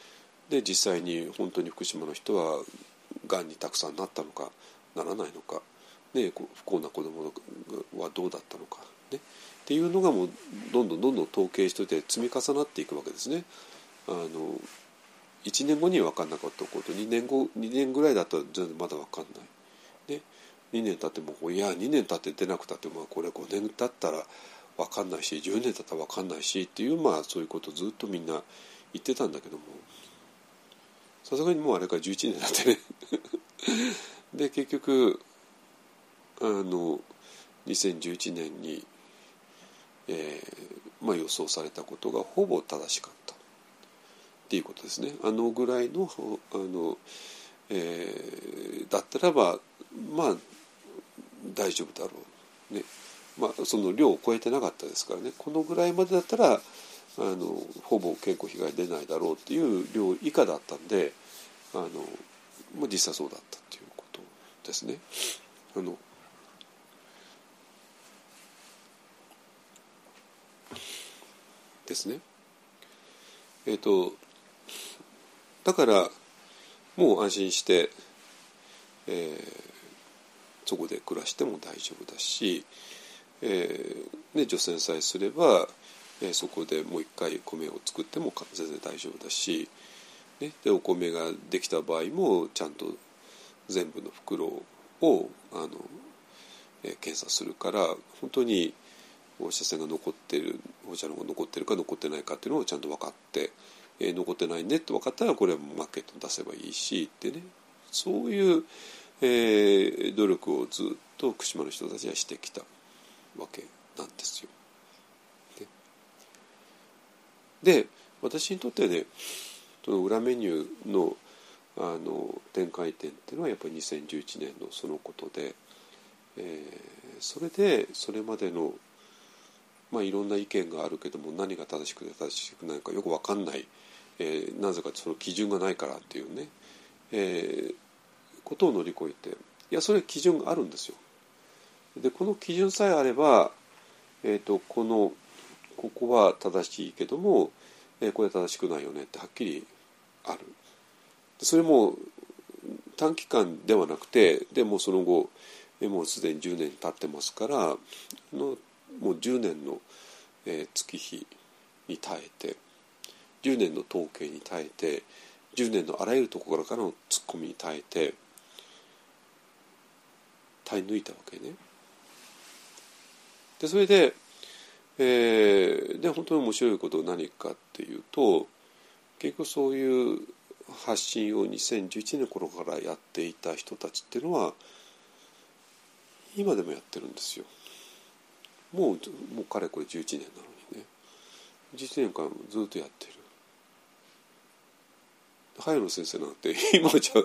で実際に本当に福島の人はがんにたくさんなったのかならないのか、ね、不幸な子供はどうだったのか、ね、っていうのがもうどんどんどんどん統計してて積み重なっていくわけですね。あの1年後には分かんなかったこと2年後2年ぐらいだったら全然まだ分かんない。ね、2年経ってもいや2年経って出なくたってまあこれ5年経ったら分かんないし10年経ったら分かんないしっていうまあそういうことをずっとみんな言ってたんだけども。さすがにもうあれから11年経ってね。[laughs] で結局あの2011年に、えーまあ、予想されたことがほぼ正しかった。っていうことですね。あのぐらいのあの、えー、だったらばまあ大丈夫だろう、ねまあ、その量を超えてなかったですからねこのぐらいまでだったらあのほぼ健康被害出ないだろうっていう量以下だったんであの、まあ、実際そうだったっていうことですね。あのですね。えっ、ー、とだからもう安心して、えー、そこで暮らしても大丈夫だし、えーね、除染さえすれば、えー、そこでもう一回米を作っても全然大丈夫だし、ね、でお米ができた場合もちゃんと全部の袋をあの、えー、検査するから本当に放射線が残ってる放射能が残ってるか残ってないかっていうのをちゃんと分かって、えー、残ってないねって分かったらこれはマーケットに出せばいいしってねそういうえー、努力をずっと福島の人たちはしてきたわけなんですよ。で私にとってねその裏メニューのあの展開点っていうのはやっぱり2011年のそのことで、えー、それでそれまでのまあいろんな意見があるけども何が正しくて正しくないかよく分かんない、えー、なぜかその基準がないからっていうね、えー、ことを乗り越えていやそれ基準があるんですよ。でこの基準さえあれば、えーと、このここは正しいけども、えー、これは正しくないよねってはっきりあるそれも短期間ではなくてでもその後もうすでに10年経ってますからのもう10年の、えー、月日に耐えて10年の統計に耐えて10年のあらゆるところからのツッコミに耐えて耐え抜いたわけね。でそれで,、えー、で本当に面白いことは何かっていうと結局そういう発信を2011年頃からやっていた人たちっていうのは今でもやってるんですよ。もうもうかれこれ11年なのにね11年間ずっとやってる。早野先生なんて今じゃ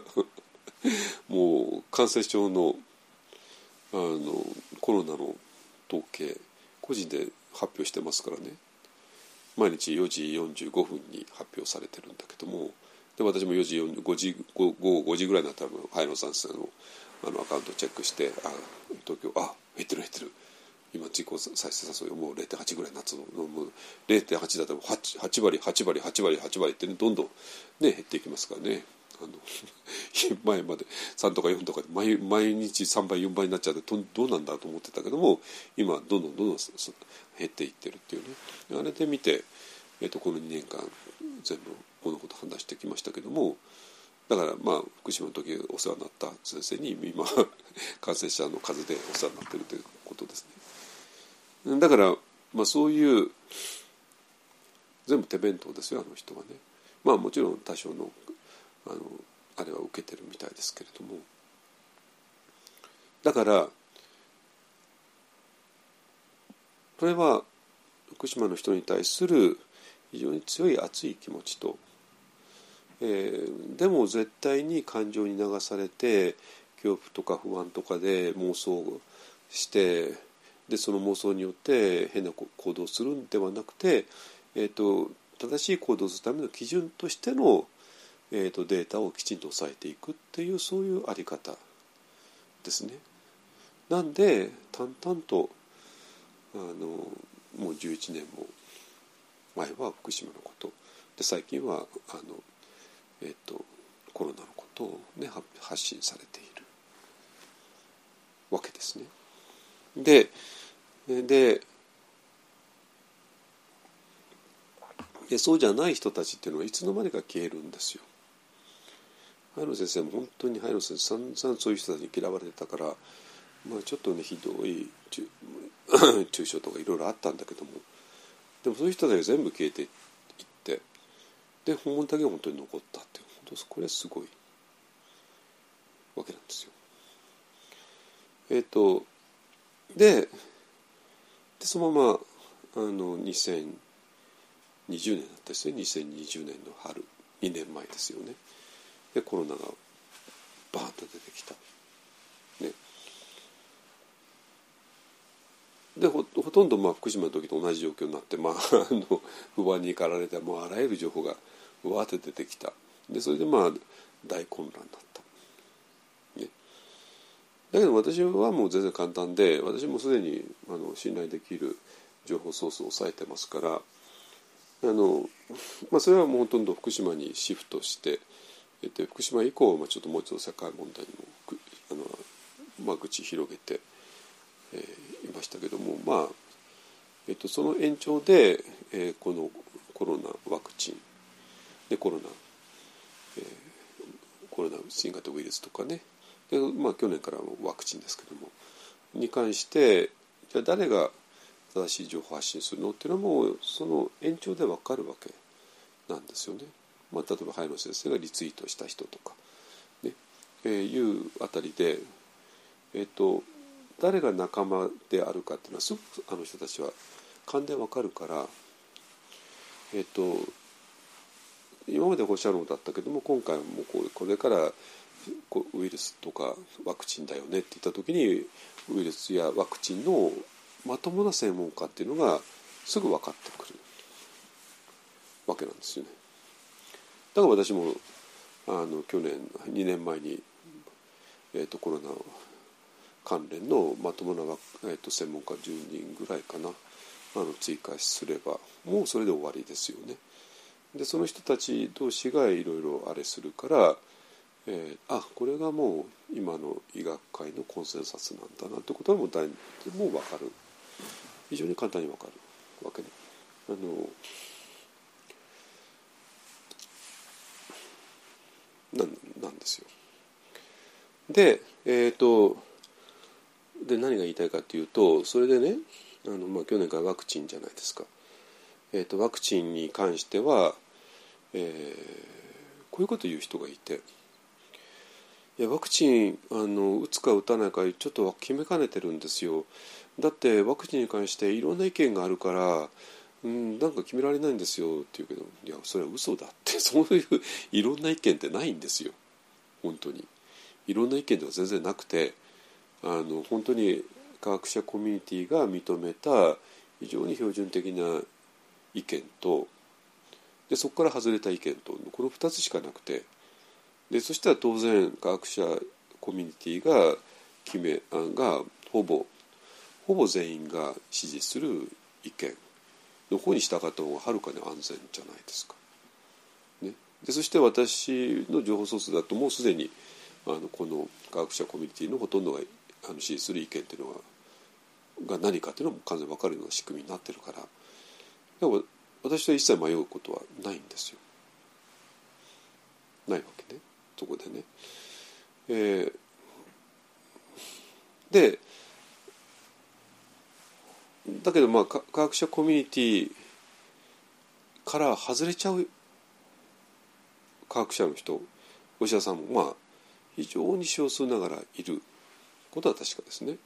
もう感染症のあのコロナの統計個人で発表してますからね。毎日4時45分に発表されてるんだけどもで私も4時5時午後5時ぐらいになったら早野さんのあのアカウントチェックしてあ東京あ減ってる減ってる。今自己再生さもう0.8ぐらいになってのもう0.8だと 8, 8割8割8割8割って、どんどん、ね、減っていきますからね。あの [laughs] 前まで3とか4とかで毎毎日3倍4倍になっちゃってどうなんだと思ってたけども今どんどんどんどん減っていってるっていうねあれで見て、えー、とこの2年間全部物事話してきましたけどもだからまあ福島の時お世話になった先生に今 [laughs] 感染者の数でお世話になってるということですね。だから、まあ、そういう全部手弁当ですよあの人はね。まあもちろん多少のあのあれは受けてるみたいですけれども。だからこれは福島の人に対する非常に強い熱い気持ちと、えー、でも絶対に感情に流されて恐怖とか不安とかで妄想してでその妄想によって変な行動をするんではなくて、えーと、正しい行動をするための基準としてのえーと、データをきちんと抑えていくっていうそういうあり方ですね。なんで淡々とあのもう11年も前は福島のことで最近はあの、えーと、コロナのことを、ね、発信されているわけですね。でででそうじゃない人たちっていうのはいつの間にか消えるんですよ。早野先生も本当に早野先生散々そういう人たちに嫌われてたから、まあ、ちょっとねひどい [clears throat] 中傷とかいろいろあったんだけどもでもそういう人たちが全部消えていってで本物だけが本当に残ったって本当これはすごいわけなんですよ。えっ、ー、とででそのままあの2020年だったですね2020年の春2年前ですよね。でコロナがバーンと出てきた。ね、でほとんどまあ福島の時と同じ状況になって、まあ、あの不安に駆られてもうあらゆる情報がうわって出てきたでそれでまあ大混乱だった。ね、だけど私はもう全然簡単で私もすでにあの信頼できる情報ソースを抑えてますからあの、まあ、それはもうほとんど福島にシフトしてで福島以降、まあ、ちょっともう一度社会問題にもあの、まあ、口広げて、えー、いましたけどもまあ、えっと、その延長で、えー、このコロナワクチンでコロナ、えー、コロナ新型ウイルスとかねで、まあ、去年からワクチンですけどもに関してじゃ誰が正しい情報を発信するのっていうのもその延長で分かるわけなんですよね。まあ、例えば早野先生がリツイートした人とか、ねえー、いうあたりで、えーと、誰が仲間であるかっていうのはすごくあの人たちは勘でわかるから、え、ー、と今まで放射能だったけども今回もこうこれからウイルスとかワクチンだよねって言った時にウイルスやワクチンのまともな専門家っていうのがすぐ分かってくるわけなんですよね。だから私もあの去年2年前に、えーと、コロナ関連のまともな、えーと、専門家10人ぐらいかなあの追加すればもうそれで終わりですよね。でその人たち同士がいろいろあれするから、えー、あこれがもう今の医学界のコンセンサスなんだなってことはもう誰でも分かる非常に簡単に分かるわけで。あのなんなんですよ。でえ、ー、とで何が言いたいかというとそれでねあの、まあ、去年からワクチンじゃないですか。えーと、ワクチンに関しては、えー、こういうこと言う人がいていやワクチンあの打つか打たないかちょっと決めかねてるんですよだってワクチンに関していろんな意見があるからうん、なんか決められないんですよって言うけどいやそれは嘘だってそういういろんな意見ってないんですよ本当にいろんな意見では全然なくてあの本当に科学者コミュニティが認めた非常に標準的な意見とでそこから外れた意見とこの2つしかなくてでそしたら当然科学者コミュニティが決めがほぼほぼ全員が支持する意見の方に従った方がはるかに安全じゃないですか。でそして私の情報ソースだともうすでにあのこの科学者コミュニティのほとんどがあの支持する意見っていうのがが何かっていうのも完全に分かるような仕組みになってるからでも私は一切迷うことはないんですよ。ないわけねそこでね。えー、でだけどまあ科学者コミュニティから外れちゃう科学者の人お医者さんもまあ非常に少数ながらいることは確かですね。だ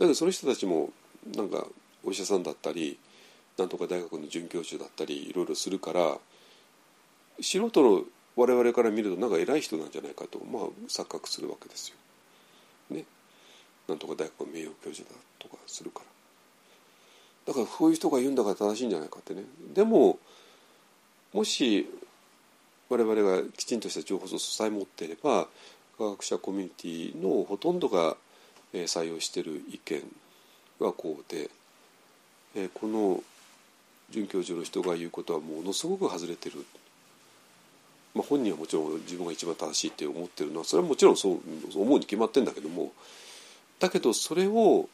けどその人たちもなんかお医者さんだったりなんとか大学の准教授だったりいろいろするから素人の我々から見るとなんか偉い人なんじゃないかとまあ錯覚するわけですよ。ね。なんとか大学の名誉教授だとかするからだからそういう人が言うんだから正しいんじゃないかってねでももし我々がきちんとした情報素材を持っていれば科学者コミュニティのほとんどが採用している意見はこうでこの准教授の人が言うことはものすごく外れてる、まあ、本人はもちろん自分が一番正しいって思ってるのはそれはもちろんそう思うに決まってんだけどもだけどそれを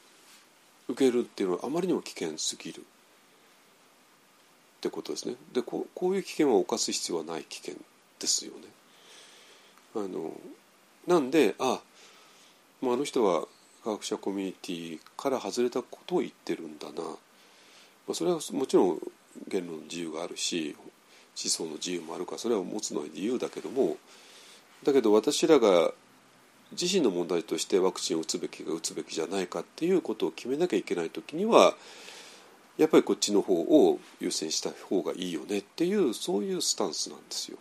受けるっていうのはあまりにも危険すぎる。ってことですね。でこういう危険は犯す必要はない危険ですよね。あのなんであもうあの人は科学者コミュニティから外れたことを言ってるんだな、まあ、それはもちろん言論の自由があるし思想の自由もあるからそれは持つのは自由だけどもだけど私らが自身の問題としてワクチンを打つべきか打つべきじゃないかっていうことを決めなきゃいけない時にはやっぱりこっちの方を優先した方がいいよねっていうそういうスタンスなんですよ。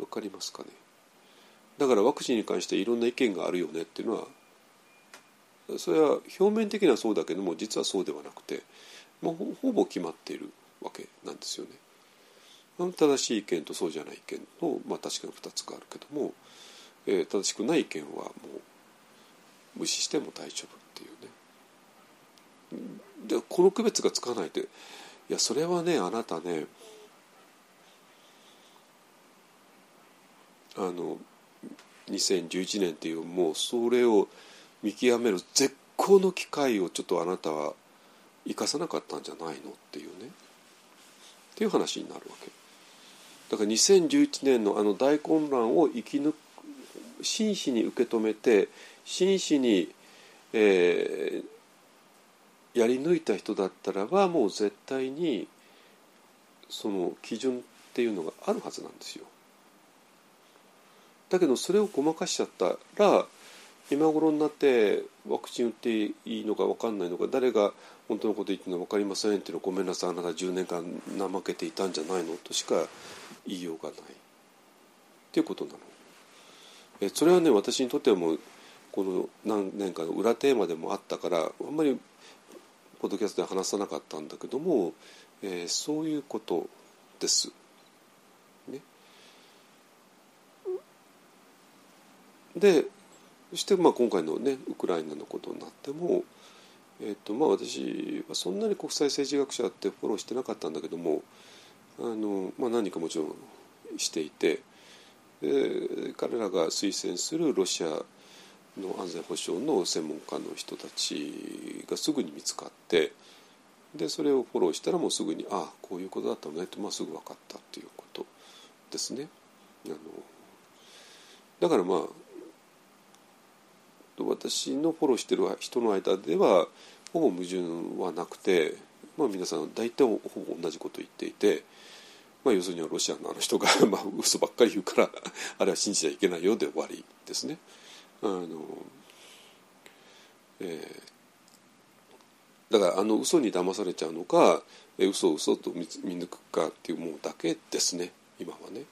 わかりますかね？だからワクチンに関していろんな意見があるよねっていうのはそれは表面的にはそうだけども実はそうではなくてもうほぼ決まっているわけなんですよね。正しい意見とそうじゃない意見の、まあ、確かに2つがあるけどもえー、正しくない意見はもう無視しても大丈夫っていうね。でこの区別がつかないでいやそれはねあなたねあの2011年っていうもうそれを見極める絶好の機会をちょっとあなたは生かさなかったんじゃないのっていうね。っていう話になるわけ。だから2011年のあの大混乱を生き抜く真摯に受け止めて真摯に、えー、やり抜いた人だったらばもう絶対にその基準っていうのがあるはずなんですよ。だけどそれをごまかしちゃったら今頃になってワクチン打っていいのか分かんないのか誰が本当のこと言ってるのか分かりませんっていうのごめんなさいあなた10年間怠けていたんじゃないのとしか言いようがないっていうことなの。えそれはね私にとってはもうこの何年かの裏テーマでもあったからあんまりポッドキャストで話さなかったんだけども、えー、そういうことです。ね、でそしてまあ今回のねウクライナのことになっても、えっとまあ、私はそんなに国際政治学者ってフォローしてなかったんだけどもあの、まあ、何かもちろんしていてで彼らが推薦するロシアの安全保障の専門家の人たちがすぐに見つかってでそれをフォローしたらもうすぐにああこういうことだったのねって、まあ、すぐ分かったっていうことですね。あのだからまあ私のフォローしてる人の間ではほぼ矛盾はなくて、まあ、皆さん大体ほぼ同じことを言っていて、まあ、要するにはロシアのあの人が [laughs] まあ嘘ばっかり言うからあれは信じちゃいけないよで終わりですね。あのえー、だからあの嘘に騙されちゃうのか嘘嘘と見抜くかっていうものだけですね今はね。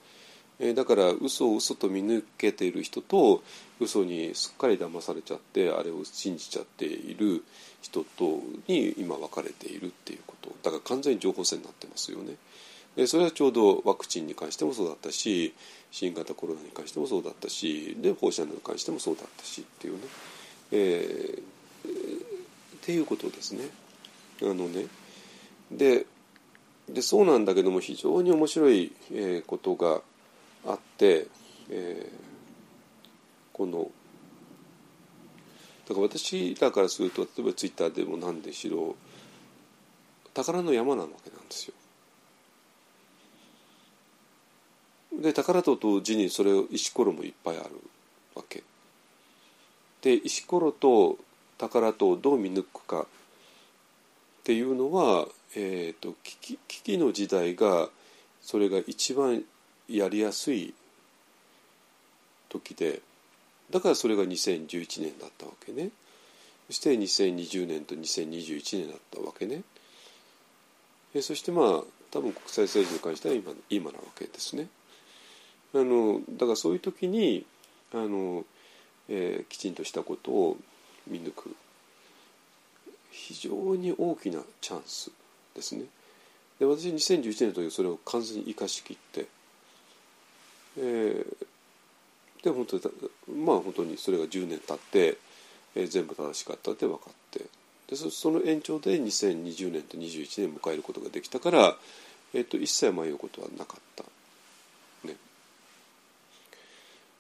えー、だから嘘を嘘と見抜けている人と嘘にすっかり騙されちゃってあれを信じちゃっている人とに今分かれているっていうことだから完全に情報戦になってますよね。でそれはちょうどワクチンに関してもそうだったし新型コロナに関してもそうだったしで放射能に関してもそうだったしっていうね、えー、っていうことですね。あのねででそうなんだけども非常に面白い、え、ことがあって、えー、このだから私らからすると例えばツイッターでも何でしろ宝の山なわけなんですよ。で宝と同時にそれを石ころもいっぱいあるわけ。で石ころと宝とどう見抜くかっていうのは、えーと、危機危機の時代がそれが一番やりやすい時でだからそれが2011年だったわけね。そして2020年と2021年だったわけね。えそしてまあ多分国際政治に関しては今今なわけですね。あのだからそういう時にあの、えー、きちんとしたことを見抜く。非常に大きなチャンスですね。で私2011年の時それを完全に生かしきって。えー、で本当にまあ本当にそれが10年経って、えー、全部正しかったって分かって。でその延長で2020年と21年迎えることができたから、えーと、一切迷うことはなかった。ね、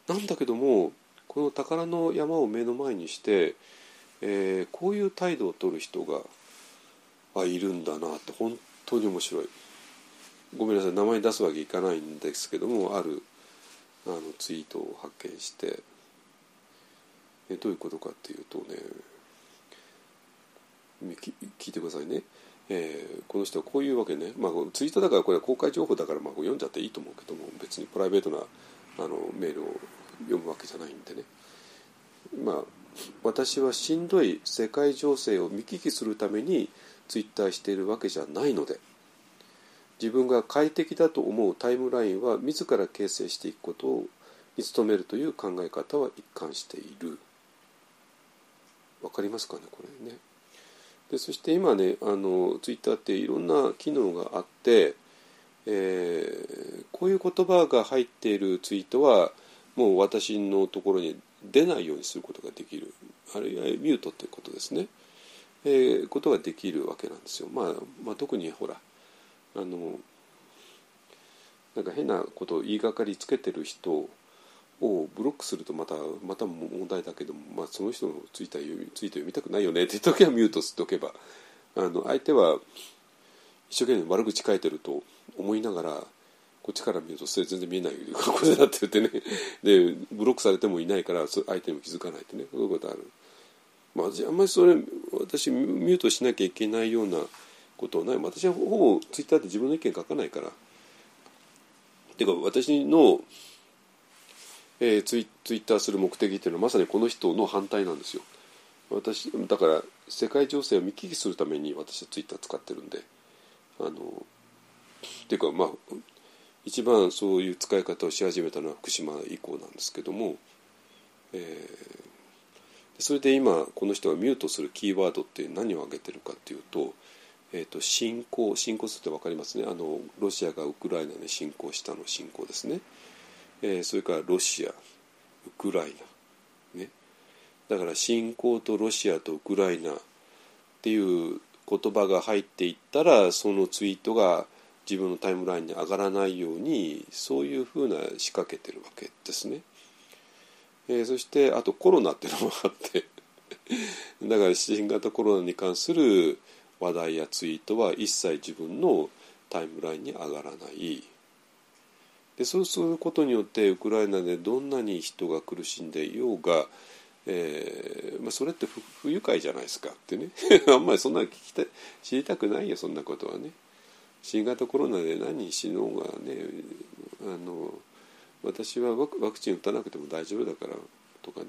なんだけどもこの宝の山を目の前にして、えー、こういう態度を取る人があいるんだなって本当に面白い。ごめんなさい名前出すわけいかないんですけどもあるあのツイートを発見して。えどういうことかっていうとね聞いてくださいね、えー、この人はこういうわけね、まあ、ツイートだからこれは公開情報だからまあ読んじゃっていいと思うけども別にプライベートなあのメールを読むわけじゃないんでね。まあ私はしんどい世界情勢を見聞きするためにツイッターしているわけじゃないので自分が快適だと思うタイムラインは自ら形成していくことに努めるという考え方は一貫している。わかりますかねこれね。でそして今ねあのツイッターっていろんな機能があって、えー、こういう言葉が入っているツイートはもう私のところに出ないようにすることができる。あるいはミュートっていうことですね、えー、ことができるわけなんですよ、まあ、まあ特にほらあのなんか変なことを言いがかりつけてる人をブロックするとまたまた問題だけども、まあ、その人のツイーツイート読みたくないよねって時はミュートしておけばあの相手は一生懸命悪口書いてると思いながらこっちから見るとそれ全然見えない格好になっててね。でブロックされてもいないから相手にも気づかないってね。そういうことある。まあ、あんまりそれ私ミュートしなきゃいけないようなことはない。私はほぼツイッターで自分の意見書かないから。ていうか私の、えー、ツイツイッターする目的っていうのはまさにこの人の反対なんですよ。私だから世界情勢を見聞きするために私はツイッター使ってるんで。あのっていうかまあ一番そういう使い方をし始めたのは福島以降なんですけども、えー、それで今この人がミュートするキーワードって何を挙げてるかっていうとえーと、侵攻侵攻するって分かりますね。あのロシアがウクライナに侵攻したの侵攻ですね、えー、それからロシアウクライナ。ね。だから侵攻とロシアとウクライナっていう言葉が入っていったらそのツイートが自分のタイムラインに上がらないようにそういうふうな仕掛けてるわけですね。えー、そしてあとコロナっていうのもあって [laughs] だから新型コロナに関する話題やツイートは一切自分のタイムラインに上がらないでそうすることによってウクライナでどんなに人が苦しんでいようが、えーまあ、それって不愉快じゃないですか。ってね。[laughs] あんまりそんな聞きた知りたくないよそんなことはね。新型コロナで何死のうがねあの私はワクチン打たなくても大丈夫だからとかね。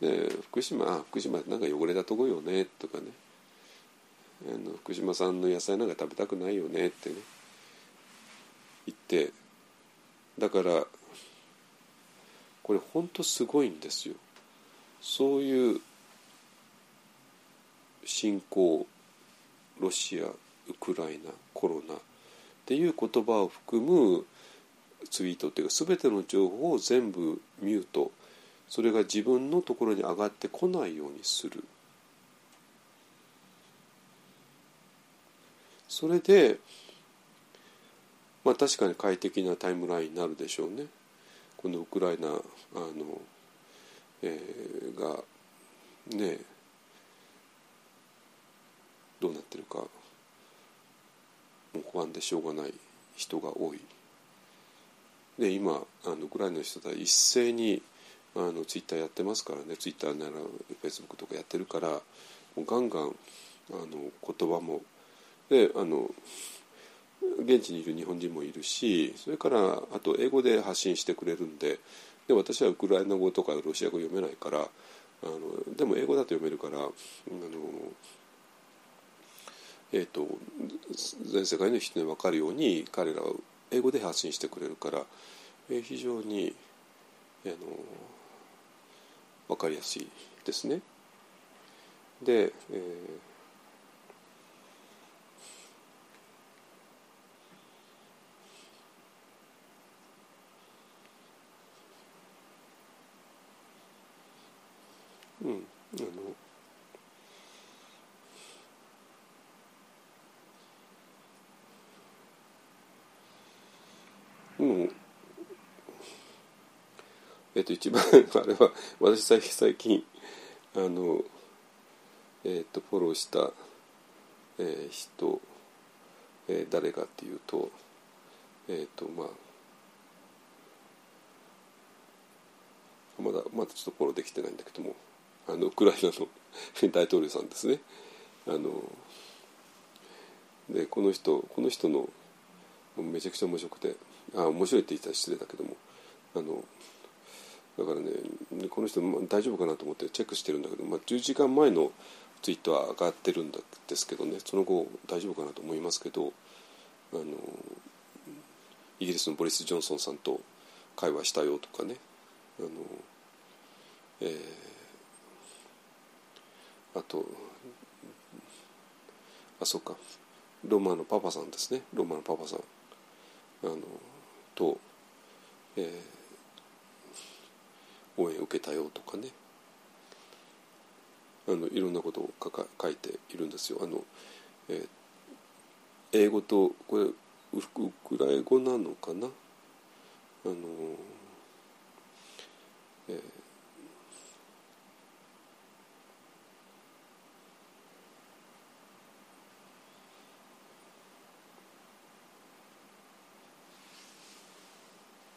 で福島あ福島なんか汚れたとこよねとかね。あの福島産の野菜なんか食べたくないよねってね。言って。だからこれ本当すごいんですよ。そういう侵攻ロシアウクライナコロナっていう言葉を含むツイートっていうか全ての情報を全部ミュートそれが自分のところに上がってこないようにする。それでまあ確かに快適なタイムラインになるでしょうね。このウクライナあの、えー、がねどうなってるかもう不安でしょうがない人が多い。で今あのウクライナの人たち一斉にあのツイッターやってますからね。ツイッターならフェイスブックとかやってるからもうガンガンあの言葉も。であの現地にいる日本人もいるしそれからあと英語で発信してくれるんでで私はウクライナ語とかロシア語読めないからあのでも英語だと読めるからあの、えーと、全世界の人に分かるように彼らは英語で発信してくれるから、えー、非常にあの分かりやすいですね。で、えーうん、あのうえっと一番あれは私最近あのえっとフォローした、えー、人、えー、誰かっていうとえっとまあまだまだちょっとフォローできてないんだけども。あのウクライナの [laughs] 大統領さんですね。あのでこの人この人のめちゃくちゃ面白くてあ面白いって言ったら失礼だけどもあのだからねこの人大丈夫かなと思ってチェックしてるんだけど、まあ、10時間前のツイートは上がってるんですけどねその後大丈夫かなと思いますけどあのイギリスのボリス・ジョンソンさんと会話したよとかねあの、えー、あとあそうか。ローマのパパさんですね。ローマのパパさん。あのと、えー、応援受けたよとかね。あのいろんなことを書か書いているんですよ。あのえー、英語とこれウクライ語なのかなあのえー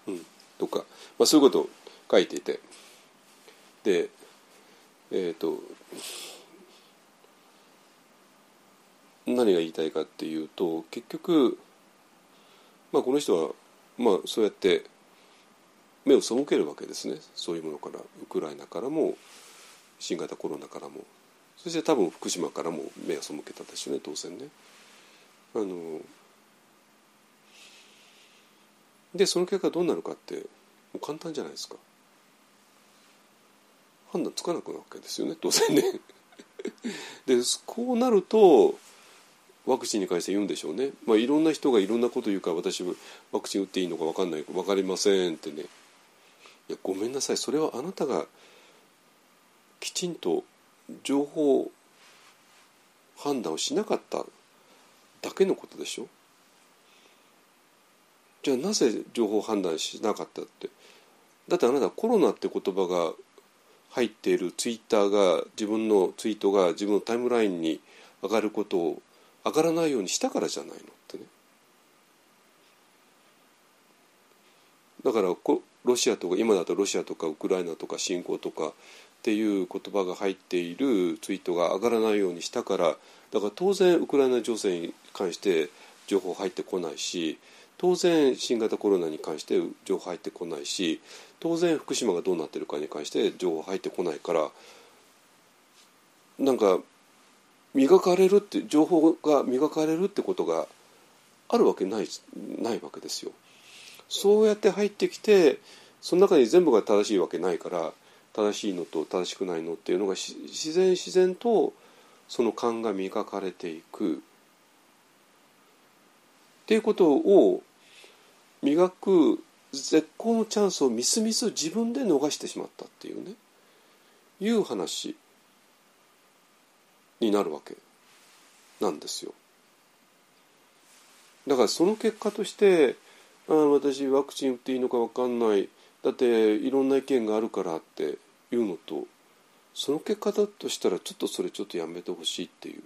うん、とか、まあ、そういうことを書いていて。でえっ、ー、と何が言いたいかっていうと結局、まあ、この人は、まあ、そうやって目を背けるわけですね。そういうものからウクライナからも新型コロナからも。そして多分福島からも目を背けたでしょうね当然ね。あのでその結果どうなるかってもう簡単じゃないですか。判断つかなくなるわけですよね当然ね。[laughs] でこうなるとワクチンに関して言うんでしょうね、まあ、いろんな人がいろんなこと言うから私ワクチン打っていいのか分かんない分かりませんってね。いやごめんなさい。それはあなたがきちんと情報判断をしなかっただけのことでしょ。じゃあなぜ情報判断しなかったって？だってあなたコロナって言葉が入っているツイッターが自分のツイートが自分のタイムラインに上がることを上がらないようにしたからじゃないのってね。だからロシアとか今だとロシアとかウクライナとか侵攻とかっていう言葉が入っているツイートが上がらないようにしたからだから当然ウクライナ情勢に関して情報入ってこないし当然新型コロナに関して情報入ってこないし当然福島がどうなってるかに関して情報入ってこないからなんか磨かれるって情報が磨かれるってことがあるわけないないわけですよ。そうやって入ってきてその中に全部が正しいわけないから正しいのと正しくないのっていうのが自然自然とその勘が磨かれていくっていうことを磨く絶好のチャンスをみすみす自分で逃してしまったっていうねいう話になるわけなんですよ。だからその結果としてあ私ワクチン打っていいのか分かんないだっていろんな意見があるからっていうのとその結果だとしたらちょっとそれちょっとやめてほしいっていう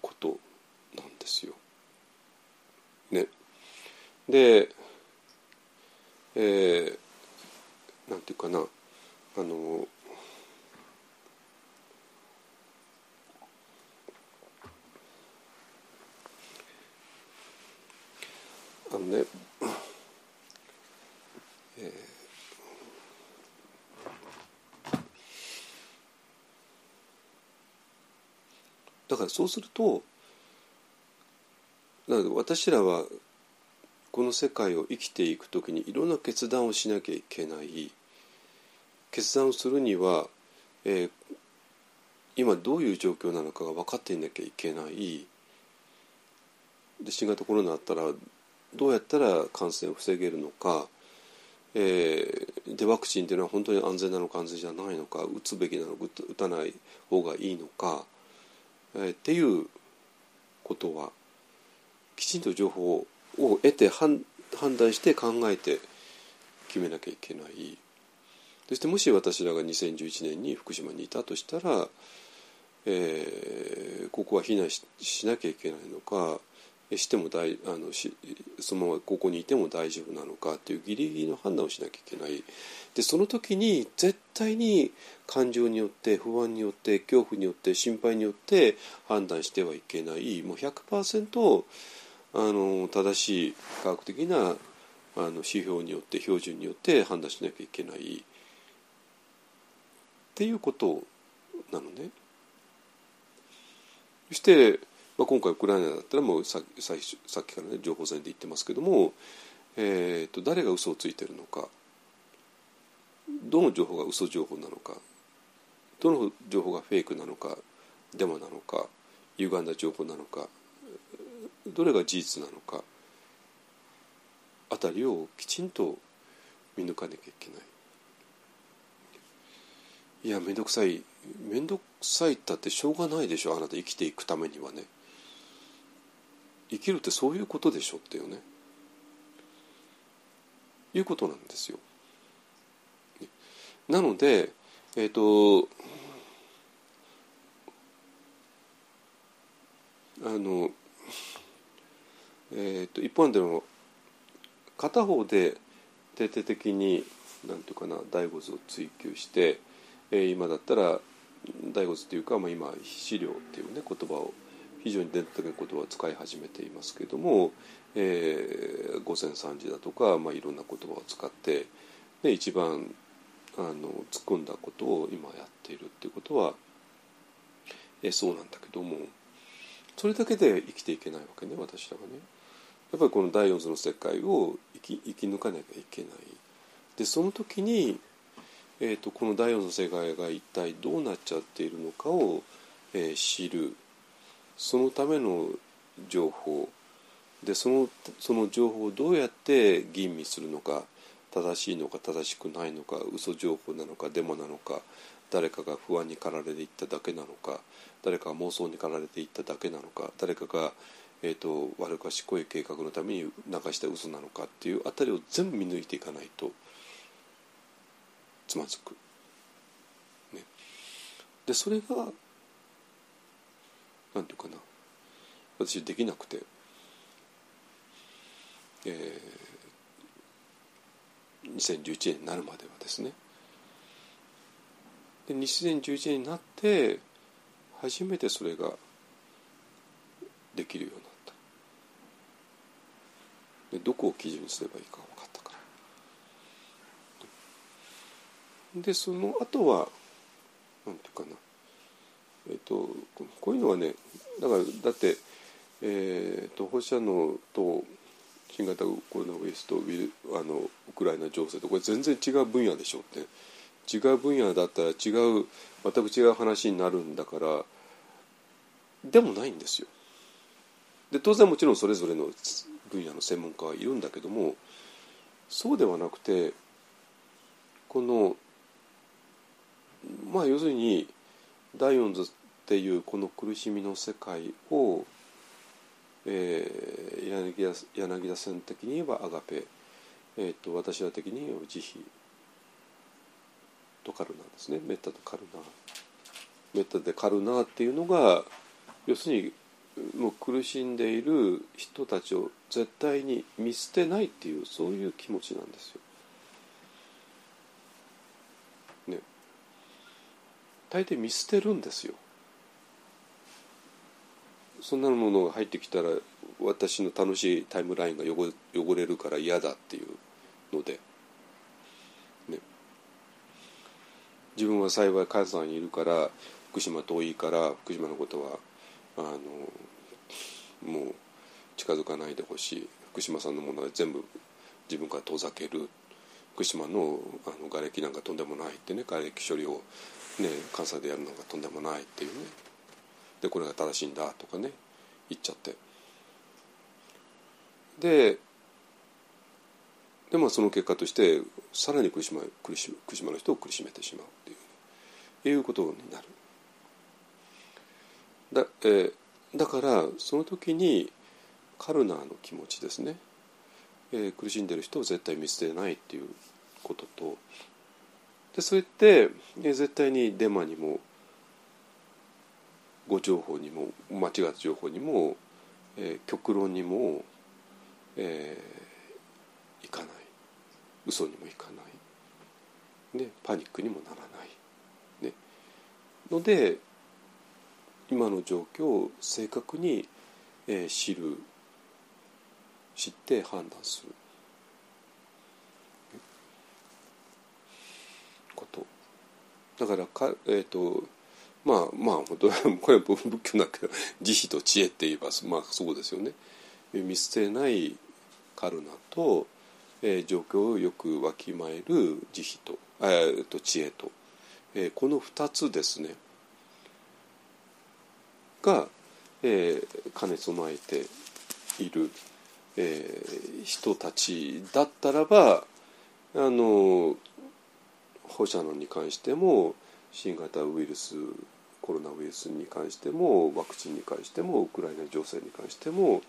ことなんですよ。ね。で、えー、なんていうかなあのあのね、え、だからそうするとなので私らはこの世界を生きていく時にいろんな決断をしなきゃいけない。決断をするには、えー、今どういう状況なのかが分かっていなきゃいけない。で新型コロナだったらどうやったら感染を防げるのか、えー、でワクチンっていうのは本当に安全なのか安全じゃないのか。打つべきなのか打たない方がいいのか、えー、っていうことはきちんと情報をを得て判断して考えて決めなきゃいけない。そしてもし私らが2011年に福島にいたとしたら、えー、ここは避難しなきゃいけないのかしても大あのしそのままここにいても大丈夫なのかっていうギリギリの判断をしなきゃいけないでその時に絶対に感情によって不安によって恐怖によって心配によって判断してはいけないもう100%あの正しい科学的なあの指標によって標準によって判断しなきゃいけない。っていうことなのね。そしてまあ、今回ウクライナだったらもうさささっきからね情報戦で言ってますけども、えーと、誰が嘘をついてるのか。どの情報が嘘情報なのか。どの情報がフェイクなのかデマなのか歪んだ情報なのか。どれが事実なのかあたりをきちんと見抜かなきゃいけない。いや面倒くさい面倒くさいったってしょうがないでしょあなた生きていくためにはね。生きるってそういうことでしょっていうねいうことなんですよ。なのでえっ、ー、とあのえ、ー、と一方でも片方で徹底的になんていうかな大仏を追求して、えー、今だったら大仏っていうか、まあ、今資料っていうね言葉を非常に伝統的な言葉を使い始めていますけれども、えー、午前3時だとか、まあ、いろんな言葉を使ってで一番あの突っ込んだことを今やっているっていうことは、えー、そうなんだけどもそれだけで生きていけないわけね私らはね。やっぱりこの第四図の世界を生き生き抜かなきゃいけない。でその時に、えーと、この第四の世界が一体どうなっちゃっているのかを、えー、知るそのための情報でそのその情報をどうやって吟味するのか正しいのか正しくないのか嘘情報なのかデマなのか誰かが不安に駆られていっただけなのか誰かが妄想に駆られていっただけなのか誰かが、えーと、悪賢い計画のために流した嘘なのかっていうあたりを全部見抜いていかないとつまずく。ね、でそれがなんていうかな。私できなくて、えー、2011年になるまではですね。で2011年になって初めてそれができるようになでどこを基準にすればいいか分かったから。でその後はなんていうかな。えっとこういうのはねだからだってえーと、放射能と新型コロナウイルスとあのウクライナ情勢とこれ全然違う分野でしょって。違う分野だったら違う全く違う話になるんだからでもないんですよ。で当然もちろんそれぞれの分野の専門家はいるんだけどもそうではなくてこのまあ要するにダイオンズっていうこの苦しみの世界をえー、柳田柳田さん的に言えばアガペ、えーと、私は的に言えば慈悲とカルナですね。メッタとカルナメッタでカルナっていうのが要するにもう苦しんでいる人たちを絶対に見捨てないっていうそういう気持ちなんですよ。ね。大抵見捨てるんですよ。そんなものが入ってきたら私の楽しいタイムラインが汚れるから嫌だっていうので、ね、自分は幸い関西にいるから福島遠いから福島のことはあのもう近づかないでほしい。福島さんのものは全部自分から遠ざける。福島のあの瓦礫なんかとんでもないってね瓦礫処理を、ね、関西でやるのがとんでもないっていうね。でこれが正しいんだとかね言っちゃって。ででまあその結果としてさらに苦しま苦し苦しまの人を苦しめてしまうっていういうことになる。だ,、えー、だからその時にカルナーの気持ちですね、えー、苦しんでる人を絶対見捨てないっていうことと。でそれって、えー、絶対にデマにも誤情報にも間違った情報にも、えー、極論にも、えー、いかない。嘘にもいかない、ね、パニックにもならない、ね、ので今の状況を正確に、えー、知る知って判断する。こと。だからか、えーとまあまあ本当 [laughs] これは仏教だけど慈悲と知恵って言えばまあそうですよね。見捨てないカルナと、えー、状況をよくわきまえる慈悲と,、えー、と知恵と、えー、この2つですね。が、えー、兼ね備えている、えー、人たちだったらばあの放射能に関しても新型ウイルスコロナウイルスに関してもワクチンに関してもウクライナ情勢に関しても、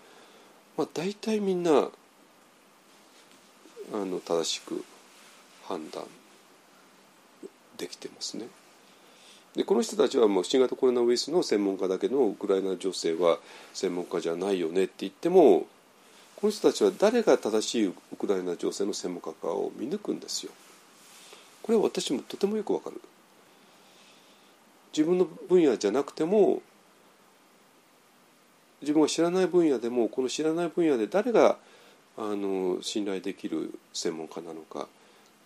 まあ、大体みんなあの正しく判断できてますね。でこの人たちはもう新型コロナウイルスの専門家だけどウクライナ情勢は専門家じゃないよねって言ってもこの人たちは誰が正しいウクライナ情勢の専門家かを見抜くんですよ。これは私もとてもよくわかる。自分の分野じゃなくても自分が知らない分野でもこの知らない分野で誰があの信頼できる専門家なのか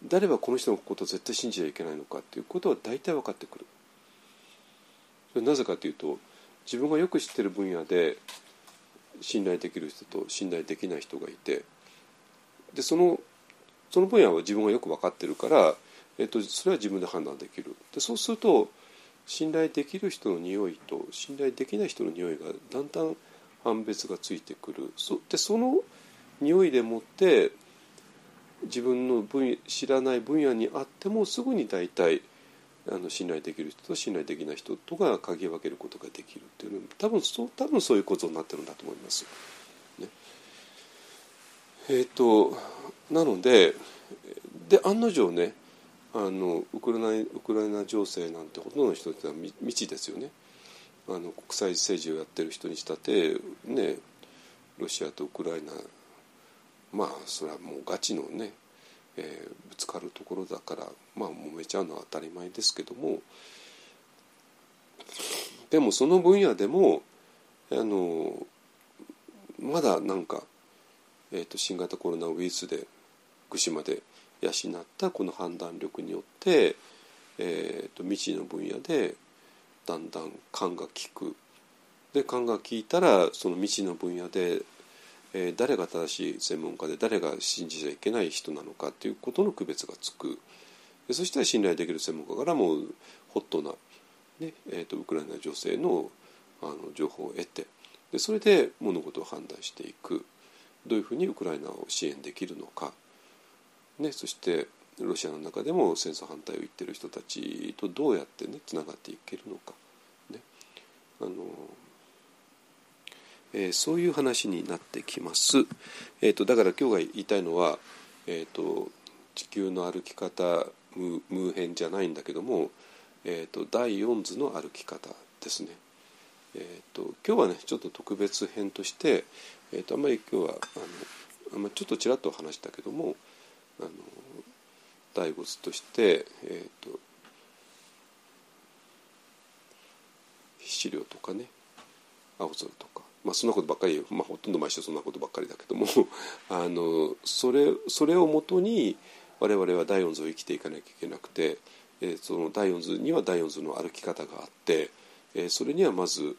誰がこの人のことを絶対信じちゃいけないのかっていうことは大体分かってくる。なぜかというと自分がよく知ってる分野で信頼できる人と信頼できない人がいてでそのその分野は自分がよく分かってるから、えっと、それは自分で判断できる。でそうすると信頼できる人の匂いと信頼できない人の匂いがだんだん判別がついてくるそでその匂いでもって自分の分知らない分野にあってもすぐに大体あの信頼できる人と信頼できない人とが鍵分けることができるっていうの多分そう多分そういうことになってるんだと思います。ね、えっ、ー、となのでで案の定ねあのウクライナウクライナ情勢なんてほとんどの人っては未知ですよね。あの国際政治をやってる人にしたってねロシアとウクライナまあそれはもうガチのね、えー、ぶつかるところだからまあ揉めちゃうのは当たり前ですけどもでもその分野でもあのまだなんか、えーと、新型コロナウイルスで福島で養ったこの判断力によって、えーと、未知の分野でだんだん勘が利く。で勘が利いたらその未知の分野で、えー、誰が正しい専門家で誰が信じちゃいけない人なのかということの区別がつく。でそしたら信頼できる専門家からもうホットな、ねえーと、ウクライナ女性のあの情報を得てでそれで物事を判断していく。どういうふうにウクライナを支援できるのか、ね、そしてロシアの中でも戦争反対を言ってる人たちとどうやってねつながっていけるのか、ねあのえー、そういう話になってきます。えーと、だから今日が言いたいのは、えーと、地球の歩き方ムーヘンじゃないんだけども、えーと、第4図の歩き方ですね。えー、と今日はねちょっと特別編として、えー、とあんまり今日はあのちょっとちらっと話したけどもあの第五図として、えーと、資料とかね青空とか、まあ、そんなことばっかり、まあ、ほとんど毎週そんなことばっかりだけども。[laughs] あのそれそれをもとに我々は第四図を生きていかなきゃいけなくて、えー、その第四図には第四図の歩き方があって、えー、それにはまず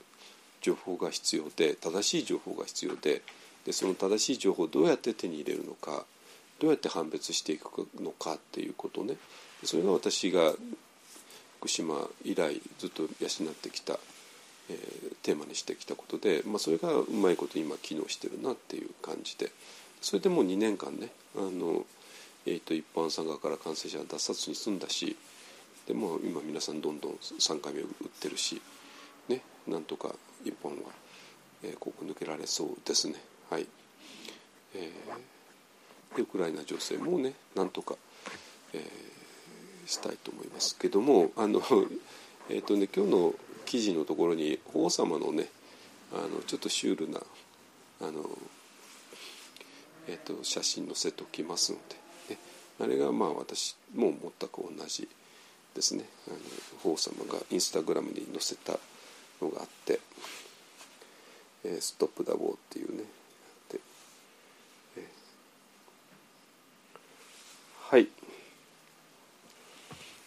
情報が必要で正しい情報が必要ででその正しい情報をどうやって手に入れるのかどうやって判別していくのかっていうことね。それが私が福島以来ずっと養ってきた、えー、テーマにしてきたことで、まあ、それがうまいこと今機能してるなっていう感じでそれでもう2年間ねあの、えー、と一般参加から感染者が脱殺に済んだしでも今皆さんどんどん3回目打ってるし、ね、なんとか1本は、えー、ここ抜けられそうですね。はいえーウクライナ情勢もねなんとか、えー、したいと思いますけどもあの、えーとね、今日の記事のところに王様のねあのちょっとシュールなあの、えーと、写真載せておきますので、ね、あれがまあ私も全く同じですね。あの王様がインスタグラムに載せたのがあって「えー、ストップ・ダ・ウォー」っていうね。はい。っ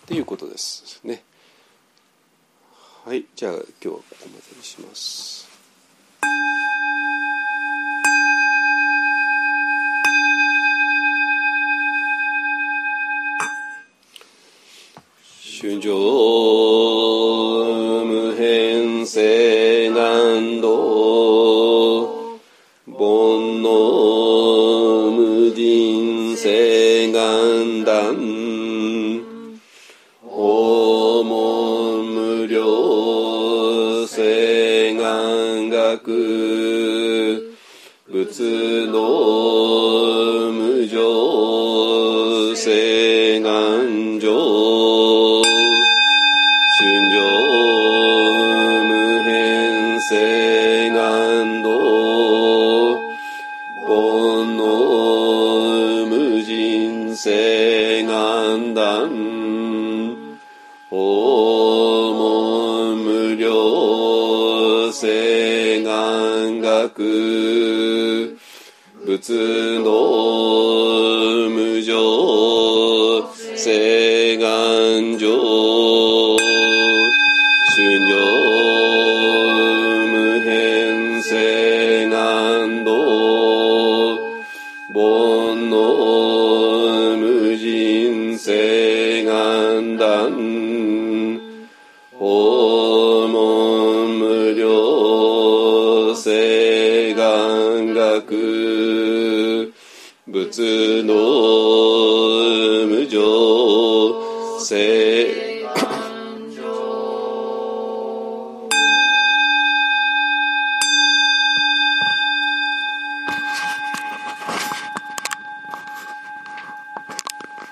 ていうことです。ね。はいじゃあ今日はここまでにします。春情無変性難度煩悩の無常誓願上春上無変誓願道煩悩無人誓願断訪問無料誓願学仏の無常誓願上仏の無常性